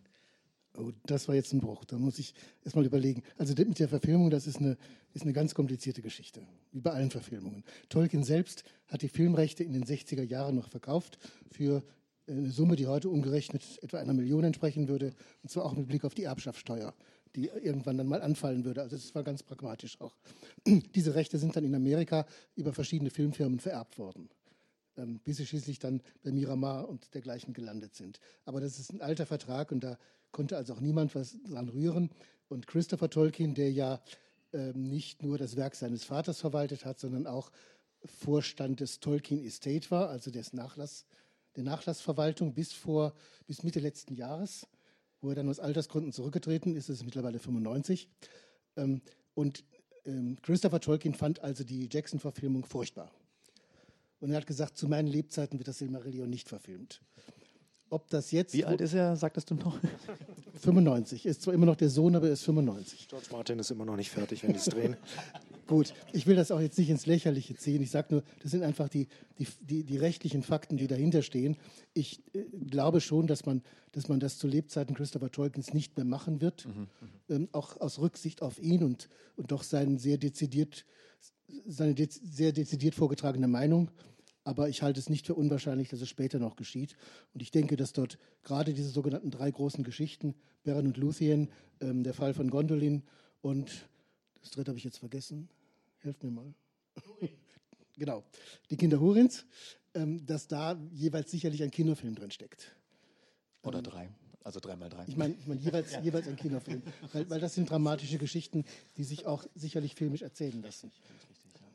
[SPEAKER 2] Oh, das war jetzt ein Bruch. Da muss ich erstmal überlegen. Also mit der Verfilmung, das ist eine, ist eine ganz komplizierte Geschichte. Wie bei allen Verfilmungen. Tolkien selbst hat die Filmrechte in den 60er Jahren noch verkauft für eine Summe, die heute umgerechnet etwa einer Million entsprechen würde, und zwar auch mit Blick auf die Erbschaftssteuer, die irgendwann dann mal anfallen würde. Also das war ganz pragmatisch auch. [clears throat] Diese Rechte sind dann in Amerika über verschiedene Filmfirmen vererbt worden, ähm, bis sie schließlich dann bei Miramar und dergleichen gelandet sind. Aber das ist ein alter Vertrag und da konnte also auch niemand was dran rühren. Und Christopher Tolkien, der ja ähm, nicht nur das Werk seines Vaters verwaltet hat, sondern auch Vorstand des Tolkien Estate war, also des Nachlass der Nachlassverwaltung bis vor bis Mitte letzten Jahres, wo er dann aus Altersgründen zurückgetreten ist, ist mittlerweile 95. Ähm, und ähm, Christopher Tolkien fand also die Jackson-Verfilmung furchtbar. Und er hat gesagt, zu meinen Lebzeiten wird das Silmarillion nicht verfilmt. Ob das jetzt.
[SPEAKER 1] Wie alt ist er, sagtest du noch?
[SPEAKER 2] 95. Ist zwar immer noch der Sohn, aber er ist 95.
[SPEAKER 5] George Martin ist immer noch nicht fertig, wenn die es drehen. [laughs]
[SPEAKER 2] Gut, ich will das auch jetzt nicht ins Lächerliche ziehen. Ich sage nur, das sind einfach die, die, die, die, rechtlichen Fakten, die dahinter stehen. Ich äh, glaube schon, dass man, dass man das zu Lebzeiten Christopher Tolkiens nicht mehr machen wird. Mhm, mhm. ähm, auch aus Rücksicht auf ihn und, und doch seinen sehr dezidiert, seine dez sehr dezidiert vorgetragene Meinung aber ich halte es nicht für unwahrscheinlich, dass es später noch geschieht. Und ich denke, dass dort gerade diese sogenannten drei großen Geschichten, Beren und Luthien, ähm, der Fall von Gondolin und das dritte habe ich jetzt vergessen. Helft mir mal. [laughs] genau, die Kinder Hurins, ähm, dass da jeweils sicherlich ein Kinofilm drin steckt.
[SPEAKER 1] Oder ähm, drei. Also dreimal drei.
[SPEAKER 2] Ich meine ich mein, jeweils, [laughs] ja. jeweils ein Kinofilm. Weil, weil das sind dramatische Geschichten, die sich auch sicherlich filmisch erzählen lassen.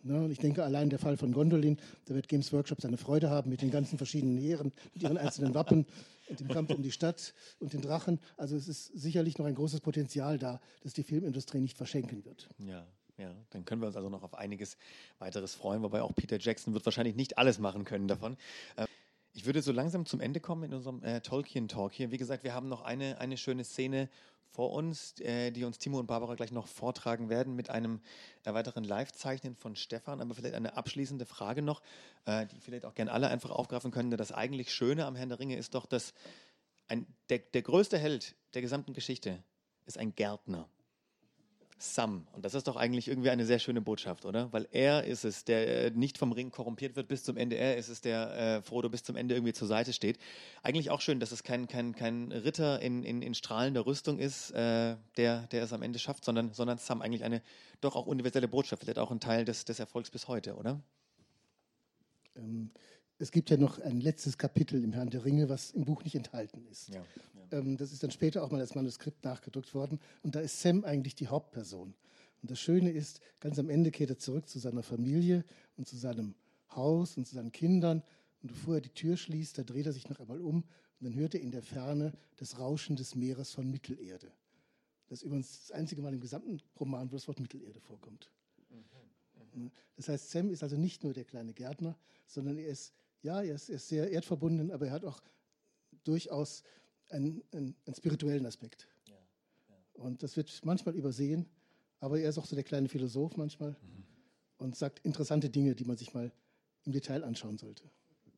[SPEAKER 2] Ne? Und ich denke, allein der Fall von Gondolin, da wird Games Workshop seine Freude haben mit den ganzen verschiedenen Heeren, mit ihren einzelnen Wappen und dem Kampf um die Stadt und den Drachen. Also es ist sicherlich noch ein großes Potenzial da, das die Filmindustrie nicht verschenken wird.
[SPEAKER 1] Ja. Ja, dann können wir uns also noch auf einiges weiteres freuen, wobei auch Peter Jackson wird wahrscheinlich nicht alles machen können davon. Ähm, ich würde so langsam zum Ende kommen in unserem äh, Tolkien-Talk hier. Wie gesagt, wir haben noch eine, eine schöne Szene vor uns, äh, die uns Timo und Barbara gleich noch vortragen werden mit einem äh, weiteren Live-Zeichnen von Stefan. Aber vielleicht eine abschließende Frage noch, äh, die vielleicht auch gerne alle einfach aufgreifen können. Das eigentlich Schöne am Herrn der Ringe ist doch, dass ein, der, der größte Held der gesamten Geschichte ist ein Gärtner. Sam. Und das ist doch eigentlich irgendwie eine sehr schöne Botschaft, oder? Weil er ist es, der äh, nicht vom Ring korrumpiert wird bis zum Ende. Er ist es, der äh, Frodo bis zum Ende irgendwie zur Seite steht. Eigentlich auch schön, dass es kein, kein, kein Ritter in, in, in strahlender Rüstung ist, äh, der, der es am Ende schafft, sondern, sondern Sam. Eigentlich eine doch auch universelle Botschaft. Vielleicht auch ein Teil des, des Erfolgs bis heute, oder?
[SPEAKER 2] Ähm, es gibt ja noch ein letztes Kapitel im Herrn der Ringe, was im Buch nicht enthalten ist. Ja, ja. Ähm, das ist dann später auch mal als Manuskript nachgedrückt worden. Und da ist Sam eigentlich die Hauptperson. Und das Schöne ist, ganz am Ende kehrt er zurück zu seiner Familie und zu seinem Haus und zu seinen Kindern. Und bevor er die Tür schließt, da dreht er sich noch einmal um und dann hört er in der Ferne das Rauschen des Meeres von Mittelerde. Das ist übrigens das einzige Mal im gesamten Roman, wo das Wort Mittelerde vorkommt. Mhm, mh. Das heißt, Sam ist also nicht nur der kleine Gärtner, sondern er ist ja, er ist, er ist sehr erdverbunden, aber er hat auch durchaus einen, einen, einen spirituellen Aspekt. Ja, ja. Und das wird manchmal übersehen, aber er ist auch so der kleine Philosoph manchmal mhm. und sagt interessante Dinge, die man sich mal im Detail anschauen sollte.